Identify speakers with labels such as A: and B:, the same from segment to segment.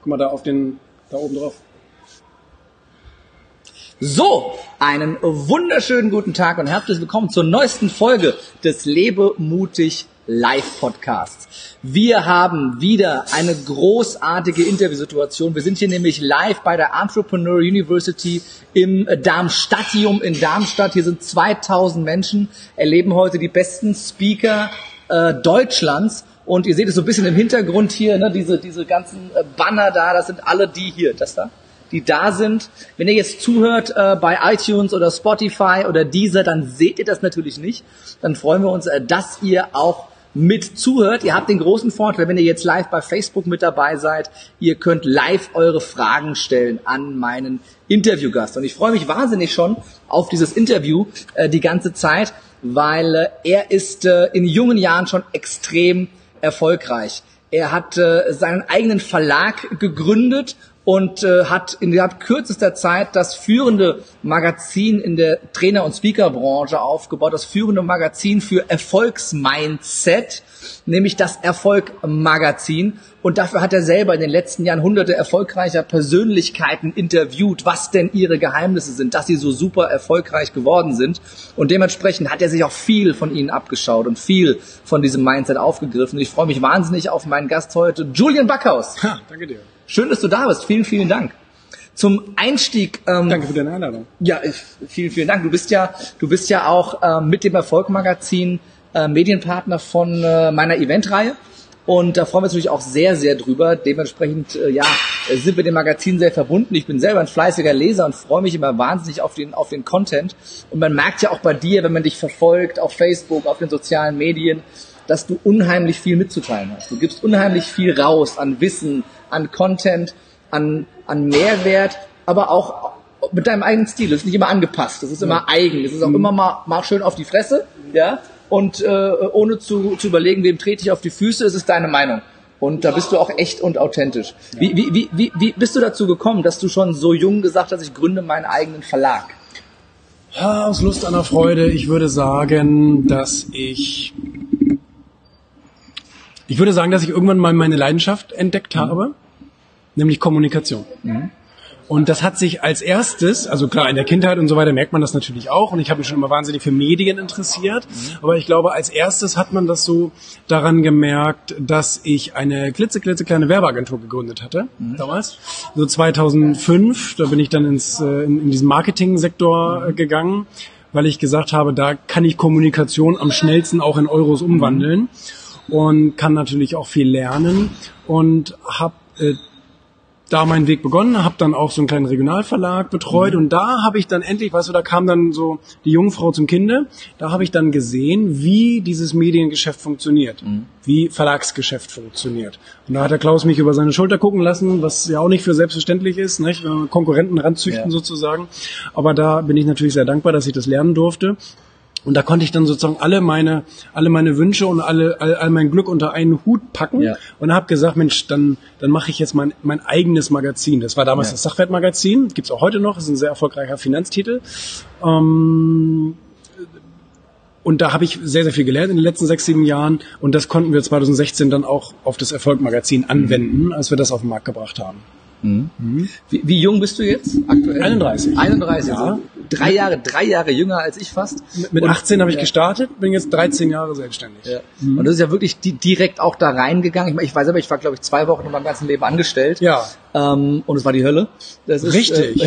A: Guck mal da auf den, da oben drauf.
B: So, einen wunderschönen guten Tag und herzlich willkommen zur neuesten Folge des Lebe mutig Live Podcasts. Wir haben wieder eine großartige Interviewsituation. Wir sind hier nämlich live bei der Entrepreneur University im Darmstadtium in Darmstadt. Hier sind 2000 Menschen, erleben heute die besten Speaker äh, Deutschlands. Und ihr seht es so ein bisschen im Hintergrund hier, ne, diese, diese ganzen äh, Banner da, das sind alle die hier, das da die da sind. Wenn ihr jetzt zuhört äh, bei iTunes oder Spotify oder Deezer, dann seht ihr das natürlich nicht. Dann freuen wir uns, äh, dass ihr auch mit zuhört. Ihr habt den großen Vorteil, wenn ihr jetzt live bei Facebook mit dabei seid, ihr könnt live eure Fragen stellen an meinen Interviewgast. Und ich freue mich wahnsinnig schon auf dieses Interview äh, die ganze Zeit, weil äh, er ist äh, in jungen Jahren schon extrem erfolgreich. Er hat äh, seinen eigenen Verlag gegründet und äh, hat innerhalb kürzester Zeit das führende Magazin in der Trainer- und Speakerbranche aufgebaut, das führende Magazin für Erfolgsmindset, nämlich das Erfolg-Magazin. Und dafür hat er selber in den letzten Jahren hunderte erfolgreicher Persönlichkeiten interviewt, was denn ihre Geheimnisse sind, dass sie so super erfolgreich geworden sind. Und dementsprechend hat er sich auch viel von ihnen abgeschaut und viel von diesem Mindset aufgegriffen. Ich freue mich wahnsinnig auf meinen Gast heute, Julian Backhaus.
A: Ha, danke dir.
B: Schön, dass du da bist. Vielen, vielen Dank. Zum Einstieg.
A: Ähm, Danke für deine Einladung.
B: Ja, vielen, vielen Dank. Du bist ja, du bist ja auch ähm, mit dem Erfolgmagazin äh, Medienpartner von äh, meiner Eventreihe. Und da freuen wir uns natürlich auch sehr, sehr drüber. Dementsprechend, äh, ja, sind wir dem Magazin sehr verbunden. Ich bin selber ein fleißiger Leser und freue mich immer wahnsinnig auf den, auf den Content. Und man merkt ja auch bei dir, wenn man dich verfolgt auf Facebook, auf den sozialen Medien, dass du unheimlich viel mitzuteilen hast. Du gibst unheimlich viel raus an Wissen, an Content, an, an Mehrwert, aber auch mit deinem eigenen Stil. Das ist nicht immer angepasst, das ist immer ja. eigen. Das ist auch mhm. immer mal, mal schön auf die Fresse, ja, und äh, ohne zu, zu überlegen, wem trete ich auf die Füße, es ist deine Meinung. Und da bist du auch echt und authentisch. Wie, wie, wie, wie, wie bist du dazu gekommen, dass du schon so jung gesagt hast, ich gründe meinen eigenen Verlag?
A: Ja, aus Lust an der Freude. Ich würde sagen, dass ich ich würde sagen, dass ich irgendwann mal meine Leidenschaft entdeckt mhm. habe, nämlich Kommunikation. Mhm. Und das hat sich als erstes, also klar, in der Kindheit und so weiter merkt man das natürlich auch. Und ich habe mich schon immer wahnsinnig für Medien interessiert. Mhm. Aber ich glaube, als erstes hat man das so daran gemerkt, dass ich eine klitzeklitzekleine Werbeagentur gegründet hatte, mhm. damals. So 2005, da bin ich dann ins, äh, in, in diesen Marketing-Sektor mhm. gegangen, weil ich gesagt habe, da kann ich Kommunikation am schnellsten auch in Euros umwandeln. Mhm und kann natürlich auch viel lernen und habe äh, da meinen Weg begonnen, habe dann auch so einen kleinen Regionalverlag betreut mhm. und da habe ich dann endlich, weißt du, da kam dann so die Jungfrau zum Kinde, da habe ich dann gesehen, wie dieses Mediengeschäft funktioniert, mhm. wie Verlagsgeschäft funktioniert. Und da hat der Klaus mich über seine Schulter gucken lassen, was ja auch nicht für selbstverständlich ist, nicht? Konkurrenten ranzüchten ja. sozusagen. Aber da bin ich natürlich sehr dankbar, dass ich das lernen durfte. Und da konnte ich dann sozusagen alle meine, alle meine Wünsche und alle, all, all mein Glück unter einen Hut packen ja. und habe gesagt, Mensch, dann, dann mache ich jetzt mein, mein eigenes Magazin. Das war damals ja. das Sachwertmagazin, gibt's auch heute noch, ist ein sehr erfolgreicher Finanztitel. Ähm, und da habe ich sehr, sehr viel gelernt in den letzten sechs, sieben Jahren. Und das konnten wir 2016 dann auch auf das Erfolgmagazin anwenden, mhm. als wir das auf den Markt gebracht haben.
B: Mhm. Wie, wie, jung bist du jetzt aktuell?
A: 31.
B: 31, ja. Also drei Jahre, drei Jahre jünger als ich fast.
A: Mit, mit 18 habe ich gestartet, bin jetzt 13 Jahre selbstständig.
B: Ja. Mhm. Und das ist ja wirklich die, direkt auch da reingegangen. Ich, ich weiß aber, ich war glaube ich zwei Wochen in meinem ganzen Leben angestellt.
A: Ja.
B: Ähm, und es war die Hölle.
A: Das ist, Richtig. Äh,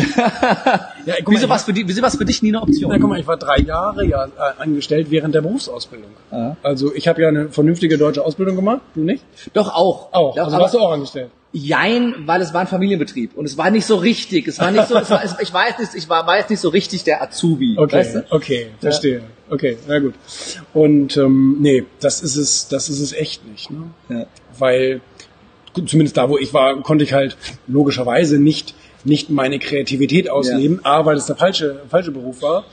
B: ja, wieso war es für, wieso für dich nie eine Option?
A: Na, guck mal, ich war drei Jahre ja äh, angestellt während der Berufsausbildung. Ja. Also ich habe ja eine vernünftige deutsche Ausbildung gemacht, du nicht?
B: Doch auch.
A: Auch.
B: Doch,
A: also warst du auch angestellt.
B: Jein, weil es war ein Familienbetrieb und es war nicht so richtig. Es war nicht so, war, ich weiß nicht, ich war, war jetzt nicht so richtig der Azubi.
A: Okay, weißt du? okay, verstehe. Ja. Okay, na gut. Und ähm, nee, das ist es, das ist es echt nicht, ne? Ja. Weil zumindest da, wo ich war, konnte ich halt logischerweise nicht nicht meine Kreativität ausleben. Ja. A, weil es der falsche falsche Beruf war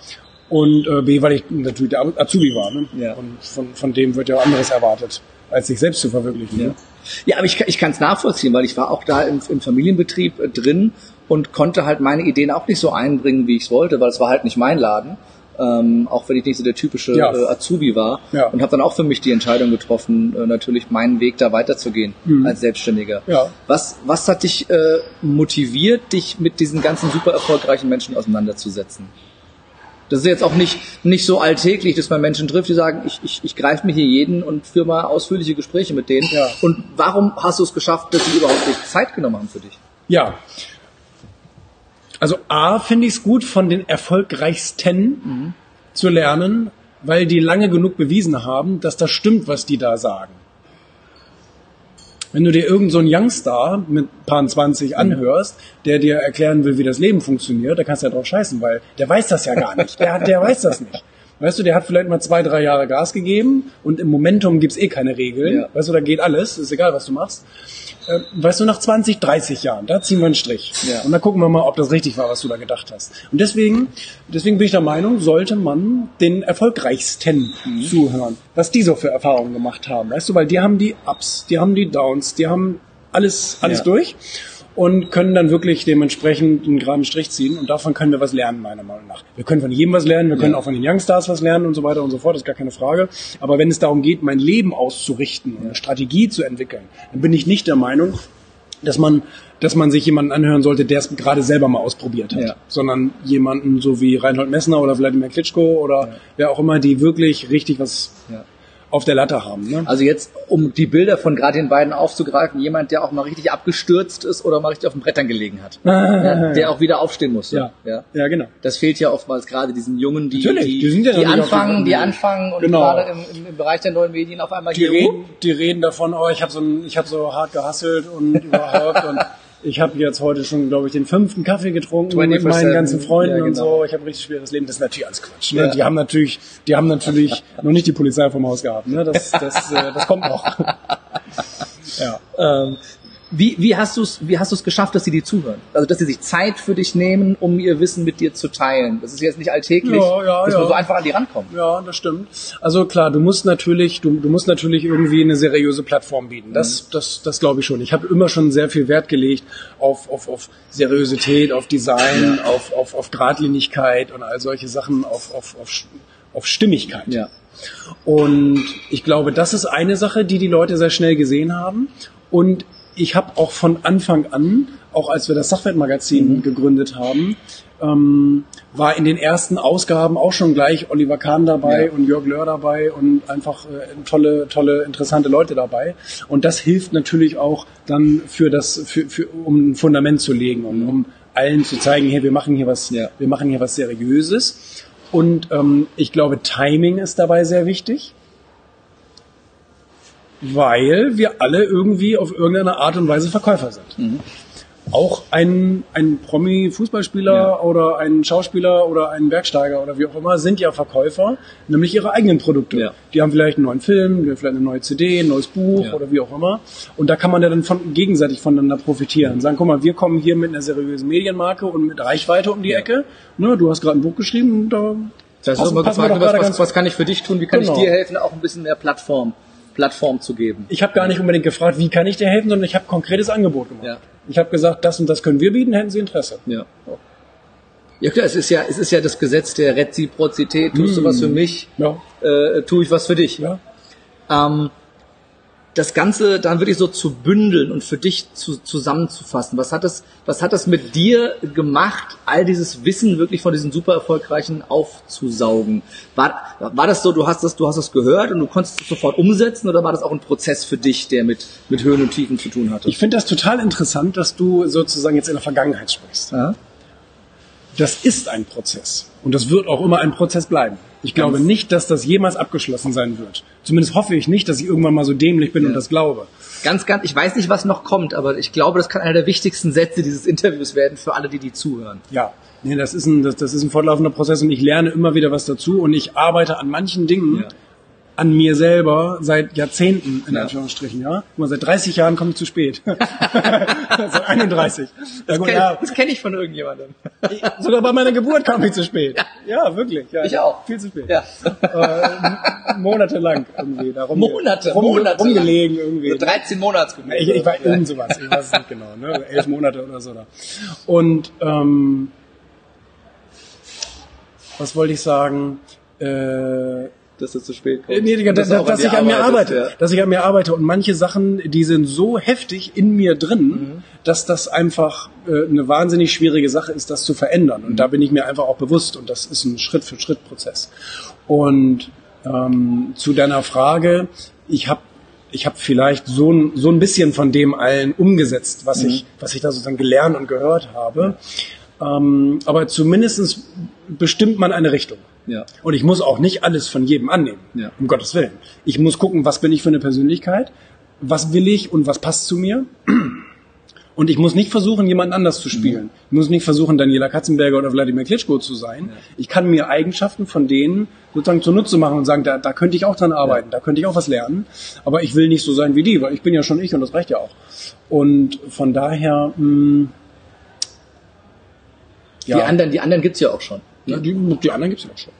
A: und äh, B, weil ich natürlich der Azubi war. Ne? Ja. Und von, von dem wird ja auch anderes erwartet, als sich selbst zu verwirklichen.
B: Ja. Ne? Ja, aber ich, ich kann es nachvollziehen, weil ich war auch da im, im Familienbetrieb äh, drin und konnte halt meine Ideen auch nicht so einbringen, wie ich es wollte, weil es war halt nicht mein Laden. ähm, auch wenn ich nicht so der typische
A: Ja.
B: äh, Azubi war.
A: Ja.
B: Und habe dann auch für mich die Entscheidung getroffen, äh, natürlich meinen Weg da weiterzugehen als Selbstständiger.
A: Mhm. Ja.
B: Was, was hat dich äh, motiviert, dich mit diesen ganzen super erfolgreichen Menschen auseinanderzusetzen? Das ist jetzt auch nicht, nicht so alltäglich, dass man Menschen trifft, die sagen, ich, ich, ich greife mir hier jeden und führe mal ausführliche Gespräche mit denen.
A: Ja.
B: Und warum hast du es geschafft, dass sie überhaupt nicht Zeit genommen haben für dich?
A: Ja. Also A finde ich es gut, von den erfolgreichsten zu lernen, weil die lange genug bewiesen haben, dass das stimmt, was die da sagen. Wenn du dir irgendeinen so einen Youngstar mit paar 20 anhörst, der dir erklären will, wie das Leben funktioniert, da kannst du ja drauf scheißen, weil der weiß das ja gar nicht. Der, der weiß das nicht. Weißt du, der hat vielleicht mal zwei, drei Jahre Gas gegeben und im Momentum gibt's eh keine Regeln.
B: Ja.
A: Weißt du, da geht alles, ist egal, was du machst. Äh, Weißt du, nach 20, 30 Jahren, da ziehen wir einen Strich.
B: Ja.
A: Und dann gucken wir mal, ob das richtig war, was du da gedacht hast. Und deswegen, deswegen bin ich der Meinung, sollte man den Erfolgreichsten
B: Mhm.
A: zuhören, was die so für Erfahrungen gemacht haben. Weißt du, weil die haben die Ups, die haben die Downs, die haben alles, alles
B: Ja.
A: durch und können dann wirklich dementsprechend einen geraden Strich ziehen. Und davon können wir was lernen, meiner Meinung nach. Wir können von jedem was lernen, wir können
B: Ja.
A: auch von den Youngstars was lernen und so weiter und so fort, das ist gar keine Frage. Aber wenn es darum geht, mein Leben auszurichten und eine Strategie zu entwickeln, dann bin ich nicht der Meinung, dass man, dass man sich jemanden anhören sollte, der es gerade selber mal ausprobiert hat,
B: Ja.
A: sondern jemanden so wie Reinhold Messner oder Wladimir Klitschko oder wer auch immer, die wirklich richtig was
B: Ja.
A: Auf der Latte haben. Ne?
B: Also jetzt, um die Bilder von gerade den beiden aufzugreifen, jemand, der auch mal richtig abgestürzt ist oder mal richtig auf den Brettern gelegen hat. ja, der auch wieder aufstehen muss.
A: ja.
B: ja.
A: ja, genau.
B: Das fehlt ja oftmals gerade diesen Jungen, die, die,
A: die sind ja auf
B: anfangen, die anfangen und
A: Genau.
B: gerade im, im, Bereich der neuen Medien auf einmal
A: Die
B: hier
A: reden, die reden davon, oh, ich habe so, ein- ich hab so hart gehasselt und überhaupt und ich habe jetzt heute schon, glaube ich, den fünften Kaffee getrunken mit
B: 24/7.
A: meinen ganzen Freunden
B: Ja,
A: und
B: genau.
A: so. Ich habe ein richtig schweres Leben. Das ist natürlich alles Quatsch. Ne?
B: Ja.
A: Die haben natürlich, die haben natürlich noch nicht die Polizei vom Haus gehabt. Ne? Das, das, äh, das kommt noch. ja.
B: Ähm, wie, wie hast du es wie hast du es geschafft, dass sie dir zuhören? Also dass sie sich Zeit für dich nehmen, um ihr Wissen mit dir zu teilen. Das ist jetzt nicht alltäglich,
A: Ja, ja,
B: dass man
A: ja.
B: so einfach an die rankommt.
A: Ja, das stimmt. Also klar, du musst natürlich, du, du musst natürlich irgendwie eine seriöse Plattform bieten. Das, das, das glaube ich schon. Ich habe immer schon sehr viel Wert gelegt auf, auf, auf Seriosität, auf Design, auf, auf, auf Gradlinigkeit und all solche Sachen, auf, auf, auf, auf Stimmigkeit.
B: Ja.
A: Und ich glaube, das ist eine Sache, die die Leute sehr schnell gesehen haben. Und ich habe auch von Anfang an, auch als wir das Sachwertmagazin gegründet haben, ähm, war in den ersten Ausgaben auch schon gleich Oliver Kahn dabei
B: Ja.
A: und Jörg Löhr dabei und einfach äh, tolle, tolle, interessante Leute dabei. Und das hilft natürlich auch dann für das, für, für, um ein Fundament zu legen und um allen zu zeigen, hey, wir machen hier was,
B: Ja.
A: wir machen hier was Seriöses. Und ähm, ich glaube, Timing ist dabei sehr wichtig, weil wir alle irgendwie auf irgendeine Art und Weise Verkäufer sind. Auch ein, ein Promi-Fußballspieler
B: Ja.
A: oder ein Schauspieler oder ein Bergsteiger oder wie auch immer sind ja Verkäufer, nämlich ihre eigenen Produkte.
B: Ja.
A: Die haben vielleicht einen neuen Film, die haben vielleicht eine neue CD, ein neues Buch
B: Ja.
A: oder wie auch immer. Und da kann man ja dann von, gegenseitig voneinander profitieren. Sagen, guck mal, wir kommen hier mit einer seriösen Medienmarke und mit Reichweite um die Ecke. Ne, du hast gerade ein Buch geschrieben, da
B: Das heißt,
A: passen-
B: immer
A: passen
B: gefragt, was, was, was kann ich für dich tun? Wie kann
A: Genau.
B: ich dir helfen, auch ein bisschen mehr Plattform, Plattform zu geben?
A: Ich habe gar nicht unbedingt gefragt, wie kann ich dir helfen, sondern ich habe konkretes Angebot gemacht.
B: Ja.
A: Ich habe gesagt, das und das können wir bieten, hätten Sie Interesse.
B: Ja. Ja klar, es ist ja, es ist ja das Gesetz der Reziprozität. Tust du was für mich,
A: Ja,
B: äh, tue ich was für dich.
A: ja.
B: Ähm, das Ganze dann wirklich so zu bündeln und für dich zu, zusammenzufassen. Was hat das, was hat das mit dir gemacht, all dieses Wissen wirklich von diesen super erfolgreichen aufzusaugen? War, war das so, du hast das, du hast das gehört und du konntest es sofort umsetzen oder war das auch ein Prozess für dich, der mit, mit Höhen und Tiefen zu tun hatte?
A: Ich finde das total interessant, dass du sozusagen jetzt in der Vergangenheit sprichst.
B: ja?
A: Das ist ein Prozess. Und das wird auch immer ein Prozess bleiben. Ich glaube
B: Ganz-
A: nicht, dass das jemals abgeschlossen sein wird. Zumindest hoffe ich nicht, dass ich irgendwann mal so dämlich bin und das glaube.
B: Ganz, ganz, ich weiß nicht, was noch kommt, aber ich glaube, das kann einer der wichtigsten Sätze dieses Interviews werden für alle, die die zuhören.
A: Ja, nee, das ist ein, das, das ist ein fortlaufender Prozess und ich lerne immer wieder was dazu und ich arbeite an manchen Dingen
B: Ja.
A: An mir selber seit Jahrzehnten, in
B: Ja.
A: Anführungsstrichen, ja. Mal, seit 30 Jahren komme ich zu spät. seit 31. Ja, gut,
B: Kenn-
A: ja,
B: Das kenne ich von irgendjemandem.
A: sogar bei meiner Geburt kam ich zu spät. Ja, wirklich. Ja,
B: Ich auch.
A: Viel zu spät.
B: Ja.
A: Äh, monatelang irgendwie. Da rum,
B: Monate,
A: rum,
B: Monate
A: rumgelegen irgendwie.
B: 13 Monatsgeburt.
A: Ich, ich weiß irgend sowas, ich weiß es nicht genau, ne? elf Monate oder so da. Und ähm, was wollte ich sagen? Äh,
B: dass du zu spät kommst.
A: Nee, dass, dass, dass ich an mir arbeite, ja. dass ich an mir arbeite und manche Sachen, die sind so heftig in mir drin, mhm. dass das einfach äh, eine wahnsinnig schwierige Sache ist, das zu verändern. Und mhm. da bin ich mir einfach auch bewusst und das ist ein Schritt für Schritt Prozess. Und ähm, zu deiner Frage, ich habe ich habe vielleicht so ein, so ein bisschen von dem allen umgesetzt, was mhm. ich was ich da sozusagen gelernt und gehört habe. Ähm, aber zumindestens bestimmt man eine Richtung. Ja. Und ich muss auch nicht alles von jedem annehmen. Ja. Um Gottes Willen. Ich muss gucken, was bin ich für eine Persönlichkeit, was will ich und was passt zu mir. Und ich muss nicht versuchen, jemand anders zu spielen. Mhm. Ich muss nicht versuchen, Daniela Katzenberger oder Wladimir Klitschko zu sein. Ja. Ich kann mir Eigenschaften von denen sozusagen zunutze machen und sagen, da, da könnte ich auch dran arbeiten, ja. da könnte ich auch was lernen. Aber ich will nicht so sein wie die, weil ich bin ja schon ich und das reicht ja auch. Und von daher, mh, hm,
B: ja. Die anderen, die anderen gibt's ja auch schon.
A: Ne? Die, die anderen gibt's ja auch schon.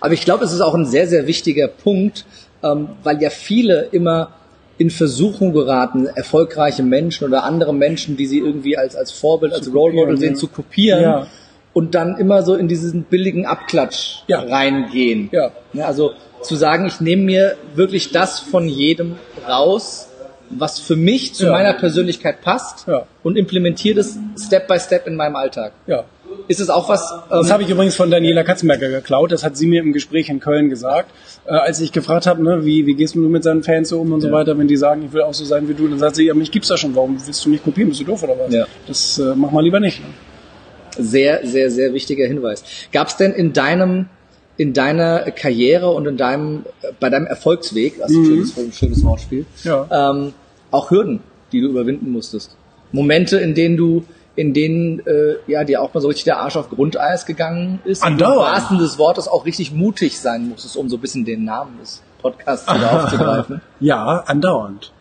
B: Aber ich glaube, es ist auch ein sehr, sehr wichtiger Punkt, ähm, weil ja viele immer in Versuchung geraten, erfolgreiche Menschen oder andere Menschen, die sie irgendwie als, als Vorbild, als Role Model sehen, ja. zu kopieren. Ja. Und dann immer so in diesen billigen Abklatsch ja. reingehen. Ja. ja. Also zu sagen, ich nehme mir wirklich das von jedem raus, was für mich zu meiner Persönlichkeit passt und implementiere das Step by Step in meinem Alltag. Ja. Ist es auch was?
A: Ähm das habe ich übrigens von Daniela Katzenberger geklaut. Das hat sie mir im Gespräch in Köln gesagt, äh, als ich gefragt habe, ne, wie, wie gehst du mit seinen Fans so um und ja. so weiter, wenn die sagen, ich will auch so sein wie du, dann sagt sie, ja, mich gibt's da schon. Warum willst du mich kopieren? Bist du doof oder was? Ja. Das äh, mach mal lieber nicht. Ne?
B: Sehr, sehr, sehr wichtiger Hinweis. Gab es denn in deinem in deiner Karriere und in deinem bei deinem Erfolgsweg, also mhm. schönes, ein schönes Wortspiel, ja. ähm, auch Hürden, die du überwinden musstest. Momente, in denen du in denen äh, ja dir auch mal so richtig der Arsch auf Grundeis gegangen ist.
A: Andauernd. Im
B: wahrsten des Wortes auch richtig mutig sein musstest, um so ein bisschen den Namen des Podcasts wieder aufzugreifen.
A: Ja, andauernd.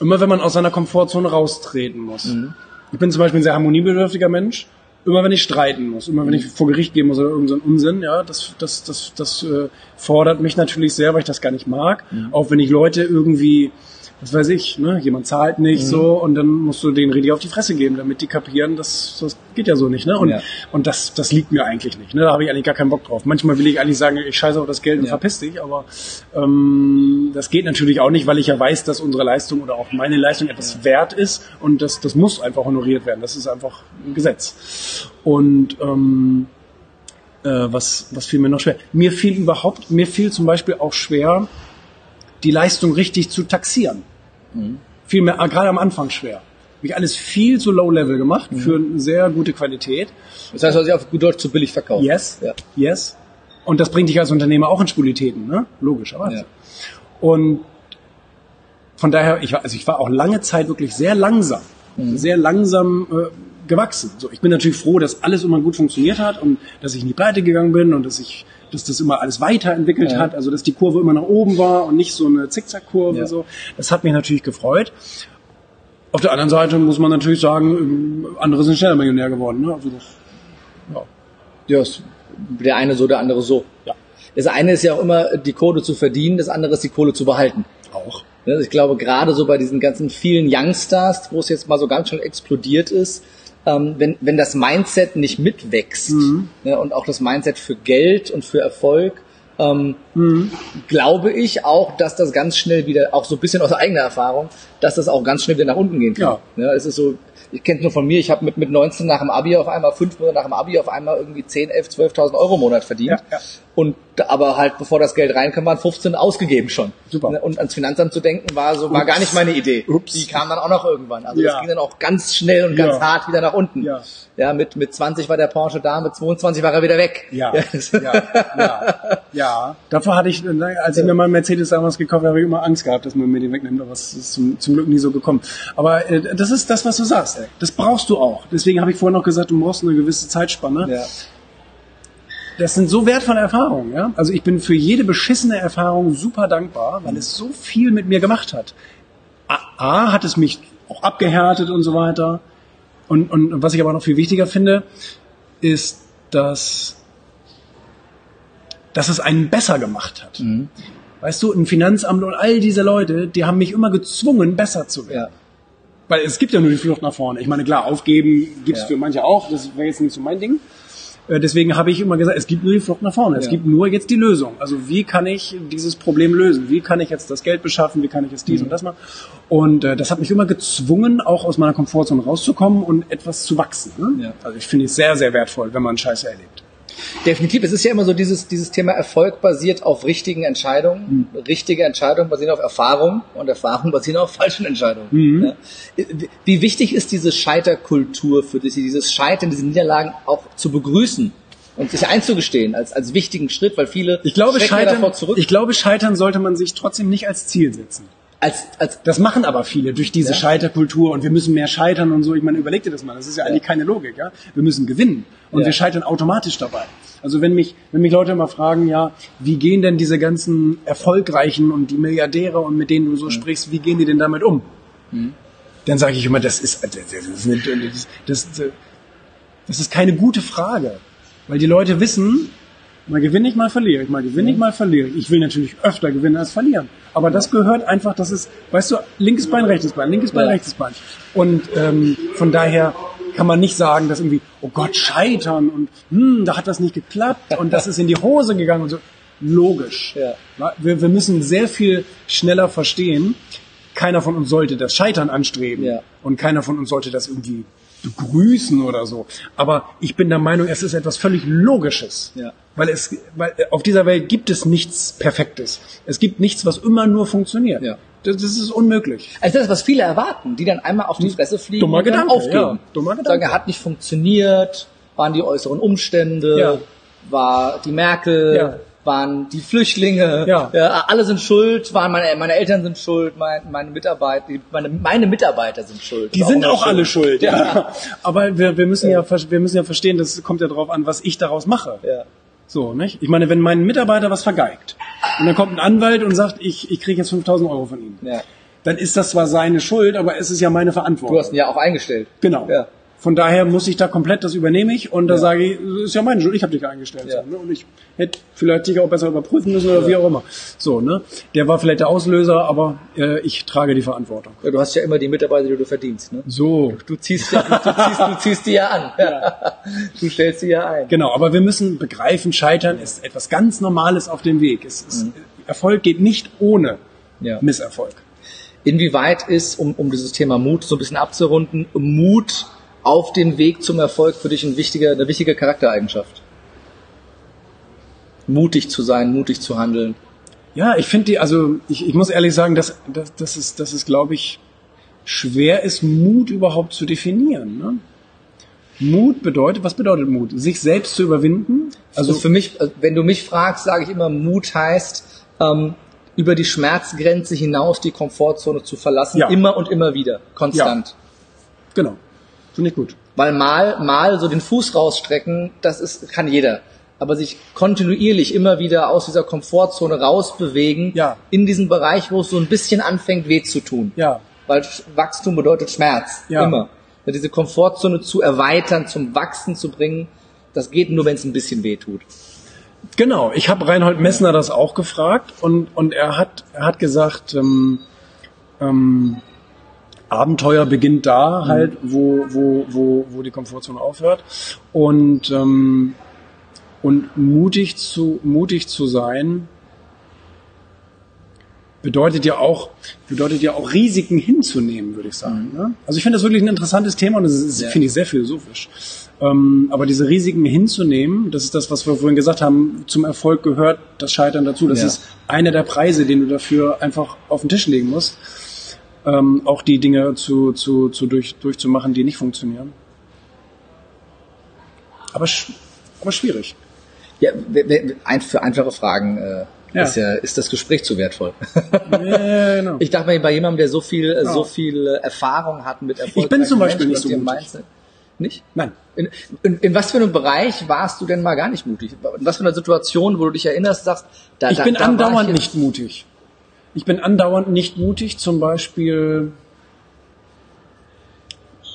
A: Immer wenn man aus seiner Komfortzone raustreten muss. Mhm. Ich bin zum Beispiel ein sehr harmoniebedürftiger Mensch. Immer wenn ich streiten muss, immer wenn ich vor Gericht gehen muss oder irgendeinen so Unsinn, ja, das, das, das, das äh, fordert mich natürlich sehr, weil ich das gar nicht mag. Mhm. Auch wenn ich Leute irgendwie was weiß ich, ne, jemand zahlt nicht mhm. so und dann musst du den richtig auf die Fresse geben, damit die kapieren, das, das geht ja so nicht, ne? Und, ja. und das, das liegt mir eigentlich nicht, ne? Da habe ich eigentlich gar keinen Bock drauf. Manchmal will ich eigentlich sagen, ich scheiße auf das Geld und ja. verpiss dich, aber ähm, das geht natürlich auch nicht, weil ich ja weiß, dass unsere Leistung oder auch meine Leistung etwas ja. wert ist und das, das muss einfach honoriert werden. Das ist einfach ein Gesetz. Und ähm, äh, was, was fiel mir noch schwer? Mir fiel überhaupt, mir fiel zum Beispiel auch schwer, die Leistung richtig zu taxieren. Mhm. Fiel mir gerade am Anfang schwer. Habe ich alles viel zu low level gemacht mhm. für eine sehr gute Qualität.
B: Das heißt, was ich auf gut Deutsch zu billig verkauft.
A: Yes, ja. yes. Und das bringt dich als Unternehmer auch in Spulitäten, ne? Logischerweise. Ja. Und von daher, ich war, also ich war auch lange Zeit wirklich sehr langsam, mhm. sehr langsam äh, gewachsen. So, ich bin natürlich froh, dass alles immer gut funktioniert hat und dass ich in die Breite gegangen bin und dass ich dass das immer alles weiterentwickelt ja. hat, also dass die Kurve immer nach oben war und nicht so eine Zickzackkurve. Ja. So. Das hat mich natürlich gefreut. Auf der anderen Seite muss man natürlich sagen, andere sind schneller Millionär geworden. Ne? Also das,
B: ja. ja, der eine so, der andere so. Ja. Das eine ist ja auch immer die Kohle zu verdienen, das andere ist die Kohle zu behalten.
A: Auch.
B: Ich glaube, gerade so bei diesen ganzen vielen Youngstars, wo es jetzt mal so ganz schön explodiert ist, ähm, wenn, wenn das Mindset nicht mitwächst mhm. ne, und auch das Mindset für Geld und für Erfolg, ähm, mhm. glaube ich auch, dass das ganz schnell wieder, auch so ein bisschen aus eigener Erfahrung, dass das auch ganz schnell wieder nach unten gehen kann. Ja. ja es ist so, ich kenne es nur von mir, ich habe mit, mit 19 nach dem Abi auf einmal, fünf Monate nach dem Abi auf einmal irgendwie 10, 11, 12.000 Euro im Monat verdient. Ja, ja. Und aber halt, bevor das Geld reinkam, waren 15 ausgegeben schon. Super. Und ans Finanzamt zu denken, war so, war Ups. gar nicht meine Idee. Ups. Die kam dann auch noch irgendwann. Also ja. das ging dann auch ganz schnell und ganz hart wieder nach unten. Ja. Ja, mit, mit 20 war der Porsche da, mit 22 war er wieder weg.
A: Ja, ja, ja, ja. Davor hatte ich, ne, als ich mir mal Mercedes damals gekauft habe, habe ich immer Angst gehabt, dass man mir den wegnimmt, aber es ist zum, zum Glück nie so gekommen. Aber äh, das ist das, was du sagst. Das brauchst du auch. Deswegen habe ich vorhin noch gesagt, du brauchst eine gewisse Zeitspanne. Ja. Das sind so wertvolle Erfahrungen, ja. Also ich bin für jede beschissene Erfahrung super dankbar, weil es so viel mit mir gemacht hat. A, A hat es mich auch abgehärtet und so weiter. Und, und was ich aber noch viel wichtiger finde, ist, dass, dass es einen besser gemacht hat. Mhm. Weißt du, ein Finanzamt und all diese Leute, die haben mich immer gezwungen, besser zu werden. Ja. Weil es gibt ja nur die Flucht nach vorne. Ich meine, klar, aufgeben gibt's ja. für manche auch, das wäre jetzt nicht so mein Ding. Äh, Deswegen habe ich immer gesagt, es gibt nur die Flucht nach vorne. Es
B: Ja.
A: gibt nur jetzt die Lösung. Also wie kann ich dieses Problem lösen? Wie kann ich jetzt das Geld beschaffen? Wie kann ich jetzt dies und das machen? Und äh, das hat mich immer gezwungen, auch aus meiner Komfortzone rauszukommen und etwas zu wachsen. Ne?
B: Ja.
A: Also ich finde es sehr, sehr wertvoll, wenn man Scheiße erlebt.
B: Definitiv. Es ist ja immer so dieses, dieses Thema Erfolg basiert auf richtigen Entscheidungen. Richtige Entscheidungen basieren auf Erfahrung und Erfahrung basieren auf falschen Entscheidungen. Ja. Wie- wichtig ist diese Scheiterkultur für dich, dieses Scheitern, diese Niederlagen auch zu begrüßen und sich einzugestehen als, als wichtigen Schritt, weil viele
A: Ich glaube, scheitern,
B: davor zurück.
A: ich glaube, scheitern sollte man sich trotzdem nicht als Ziel setzen.
B: Als, als,
A: Das machen aber viele durch diese
B: Ja.
A: Scheiterkultur und wir müssen mehr scheitern und so. Ich meine, überleg dir das mal. Das ist ja eigentlich keine Logik, ja. Wir müssen gewinnen und
B: Ja.
A: wir scheitern automatisch dabei. Also wenn mich, wenn mich Leute immer fragen, ja, wie gehen denn diese ganzen Erfolgreichen und die Milliardäre und mit denen du so sprichst, wie gehen die denn damit um? Dann sage ich immer, das ist, das ist, eine, das, das, das ist keine gute Frage, weil die Leute wissen, mal gewinne ich, mal verliere ich, mal gewinne ich, mal verliere ich. Ich will natürlich öfter gewinnen als verlieren. Aber das gehört einfach, das ist, weißt du, linkes Bein, rechtes Bein, linkes Bein,
B: Ja.
A: rechtes Bein. Und ähm, von daher kann man nicht sagen, dass irgendwie, oh Gott, scheitern und hm, da hat das nicht geklappt und das ist in die Hose gegangen und so. Logisch.
B: Ja.
A: Wir, wir müssen sehr viel schneller verstehen, keiner von uns sollte das Scheitern anstreben
B: Ja.
A: und keiner von uns sollte das irgendwie begrüßen oder so. Aber ich bin der Meinung, es ist etwas völlig Logisches.
B: Ja.
A: Weil es, weil auf dieser Welt gibt es nichts Perfektes. Es gibt nichts, was immer nur funktioniert.
B: Ja.
A: Das, das ist unmöglich.
B: Also das ist, was viele erwarten, die dann einmal auf die Fresse fliegen
A: Dummer
B: und dann
A: Gedanke,
B: aufgeben.
A: ja. Dummer Gedanke.
B: Sagen, er hat nicht funktioniert, waren die äußeren Umstände,
A: Ja.
B: war die Merkel,
A: Ja.
B: Waren die Flüchtlinge,
A: Ja.
B: alle sind schuld, waren meine, meine Eltern sind schuld, mein, meine Mitarbeiter, meine, meine Mitarbeiter sind schuld.
A: Die sind auch alle schuld, ja. Aber wir, wir müssen ja, ver- wir müssen ja verstehen, das kommt ja darauf an, was ich daraus mache.
B: Ja.
A: So, nicht? Ich meine, wenn mein Mitarbeiter was vergeigt und dann kommt ein Anwalt und sagt, ich, ich kriege jetzt 5000 Euro von ihm,
B: Ja.
A: dann ist das zwar seine Schuld, aber es ist ja meine Verantwortung.
B: Du hast ihn ja auch eingestellt.
A: Genau.
B: Ja.
A: Von daher muss ich da komplett, das übernehme ich und da
B: Ja.
A: sage ich, das ist ja meine Schuld, ich habe dich eingestellt.
B: Ja.
A: So, ne? Und ich hätte vielleicht dich auch besser überprüfen müssen oder wie auch immer. So, ne? Der war vielleicht der Auslöser, aber äh, ich trage die Verantwortung.
B: Ja, Du hast ja immer die Mitarbeiter, die du verdienst. Ne?
A: So.
B: Du ziehst ja, du ziehst, du ziehst die ja an. Du stellst sie ja ein.
A: Genau, aber wir müssen begreifen, Scheitern ist etwas ganz Normales auf dem Weg. Es ist, Erfolg geht nicht ohne
B: Ja.
A: Misserfolg.
B: Inwieweit ist, um, um dieses Thema Mut so ein bisschen abzurunden, Mut auf dem Weg zum Erfolg für dich ein wichtiger, eine wichtige Charaktereigenschaft? Mutig zu sein, mutig zu handeln.
A: Ja, ich finde die, also ich, ich muss ehrlich sagen, dass, dass, dass es, dass es glaube ich, schwer ist, Mut überhaupt zu definieren. Ne? Mut bedeutet, was bedeutet Mut? Sich selbst zu überwinden?
B: Also für mich, also wenn du mich fragst, sage ich immer, Mut heißt, ähm, über die Schmerzgrenze hinaus die Komfortzone zu verlassen,
A: Ja.
B: immer und immer wieder, konstant.
A: Genau. Finde ich gut.
B: Weil mal, mal so den Fuß rausstrecken, das ist, kann jeder. Aber sich kontinuierlich immer wieder aus dieser Komfortzone rausbewegen,
A: Ja.
B: in diesen Bereich, wo es so ein bisschen anfängt, weh zu tun.
A: Ja.
B: Weil Wachstum bedeutet Schmerz.
A: Ja.
B: Immer. Und diese Komfortzone zu erweitern, zum Wachsen zu bringen, das geht nur, wenn es ein bisschen weh tut.
A: Genau, ich habe Reinhold Messner das auch gefragt und, und er hat er hat gesagt, ähm, ähm, Abenteuer beginnt da halt, wo, wo, wo, wo die Komfortzone aufhört und ähm, und mutig zu mutig zu sein bedeutet ja auch bedeutet ja auch Risiken hinzunehmen, würde ich sagen. Ne? Also ich finde das wirklich ein interessantes Thema und das finde ich sehr philosophisch. Ähm, aber diese Risiken hinzunehmen, das ist das, was wir vorhin gesagt haben, zum Erfolg gehört das Scheitern dazu. Das
B: Ja.
A: ist einer der Preise, den du dafür einfach auf den Tisch legen musst. Ähm, auch die Dinge zu, zu, zu durch, durchzumachen, die nicht funktionieren. Aber, sch aber schwierig.
B: Ja, für einfache Fragen äh,
A: Ja.
B: Ist, ja, ist das Gespräch zu wertvoll.
A: Ja, genau.
B: Ich dachte mir, bei jemandem, der so viel,
A: Ja.
B: so viel äh, Erfahrung hat mit Erfolg.
A: Ich bin zum Beispiel nicht so mutig.
B: Nicht?
A: Nein.
B: In, in, in was für einem Bereich warst du denn mal gar nicht mutig? In was für einer Situation, wo du dich erinnerst, sagst, da,
A: Ich
B: da,
A: bin
B: da
A: andauernd
B: ich
A: nicht mutig. Ich bin andauernd nicht mutig, zum Beispiel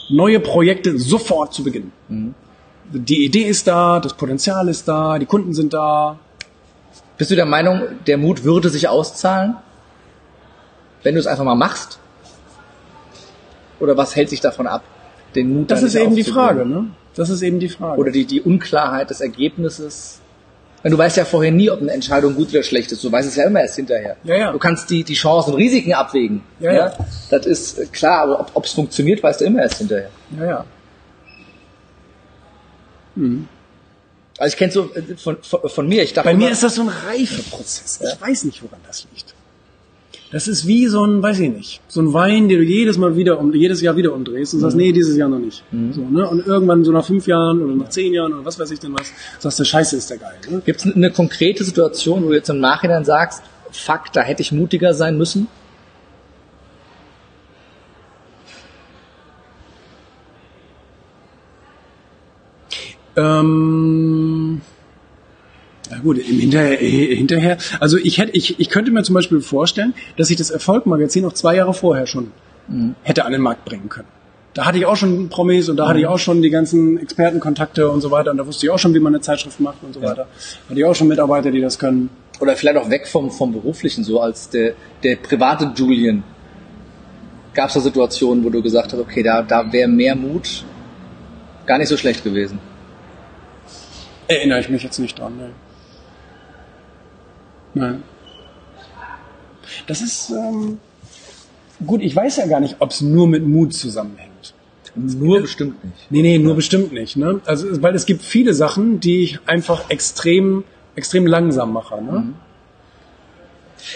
A: neue Projekte sofort zu beginnen. Die Idee ist da, das Potenzial ist da, die Kunden sind da.
B: Bist du der Meinung, der Mut würde sich auszahlen, wenn du es einfach mal machst? Oder was hält sich davon ab, den Mut
A: Das
B: da
A: ist eben die? Frage. Ne? Das ist eben die Frage.
B: Oder die, die Unklarheit des Ergebnisses. Weil du weißt ja vorher nie, ob eine Entscheidung gut oder schlecht ist. Du weißt es ja immer erst hinterher.
A: Ja, ja.
B: Du kannst die, die Chancen und Risiken abwägen.
A: Ja, ja.
B: Das ist äh, klar, aber ob es funktioniert, weißt du immer erst hinterher.
A: ja, ja.
B: Also ich kenne so äh, von, von, von mir, ich dachte
A: Bei mir
B: immer-
A: ist das so ein Reifeprozess. Ich weiß nicht, woran das liegt. Das ist wie so ein, weiß ich nicht, so ein Wein, den du jedes Mal wieder um, jedes Jahr wieder umdrehst und sagst, nee, dieses Jahr noch nicht. So, ne? Und irgendwann so nach fünf Jahren oder nach zehn Jahren oder was weiß ich denn was, sagst du, scheiße, ist der geil. Ne?
B: Gibt es eine konkrete Situation, wo du jetzt im Nachhinein sagst, fuck, da hätte ich mutiger sein müssen?
A: Ähm, gut, im hinterher, äh, hinterher, also ich hätte, ich, ich könnte mir zum Beispiel vorstellen, dass ich das Erfolg-Magazin noch zwei Jahre vorher schon hätte an den Markt bringen können. Da hatte ich auch schon Promis und da hatte ich auch schon die ganzen Expertenkontakte und so weiter und da wusste ich auch schon, wie man eine Zeitschrift macht und so weiter. Hatte ich auch schon Mitarbeiter, die das können.
B: Oder vielleicht auch weg vom, vom Beruflichen, so als der, der private Julian. Gab es da Situationen, wo du gesagt hast, okay, da, da wäre mehr Mut gar nicht so schlecht gewesen?
A: Erinnere ich mich jetzt nicht dran. Ne. Nein. Das ist ähm, gut. Ich weiß ja gar nicht, ob es nur mit Mut zusammenhängt.
B: Nur bestimmt nicht.
A: Nee, nee, nur bestimmt nicht. Ne? Also, weil es gibt viele Sachen, die ich einfach extrem, extrem langsam mache. Ne?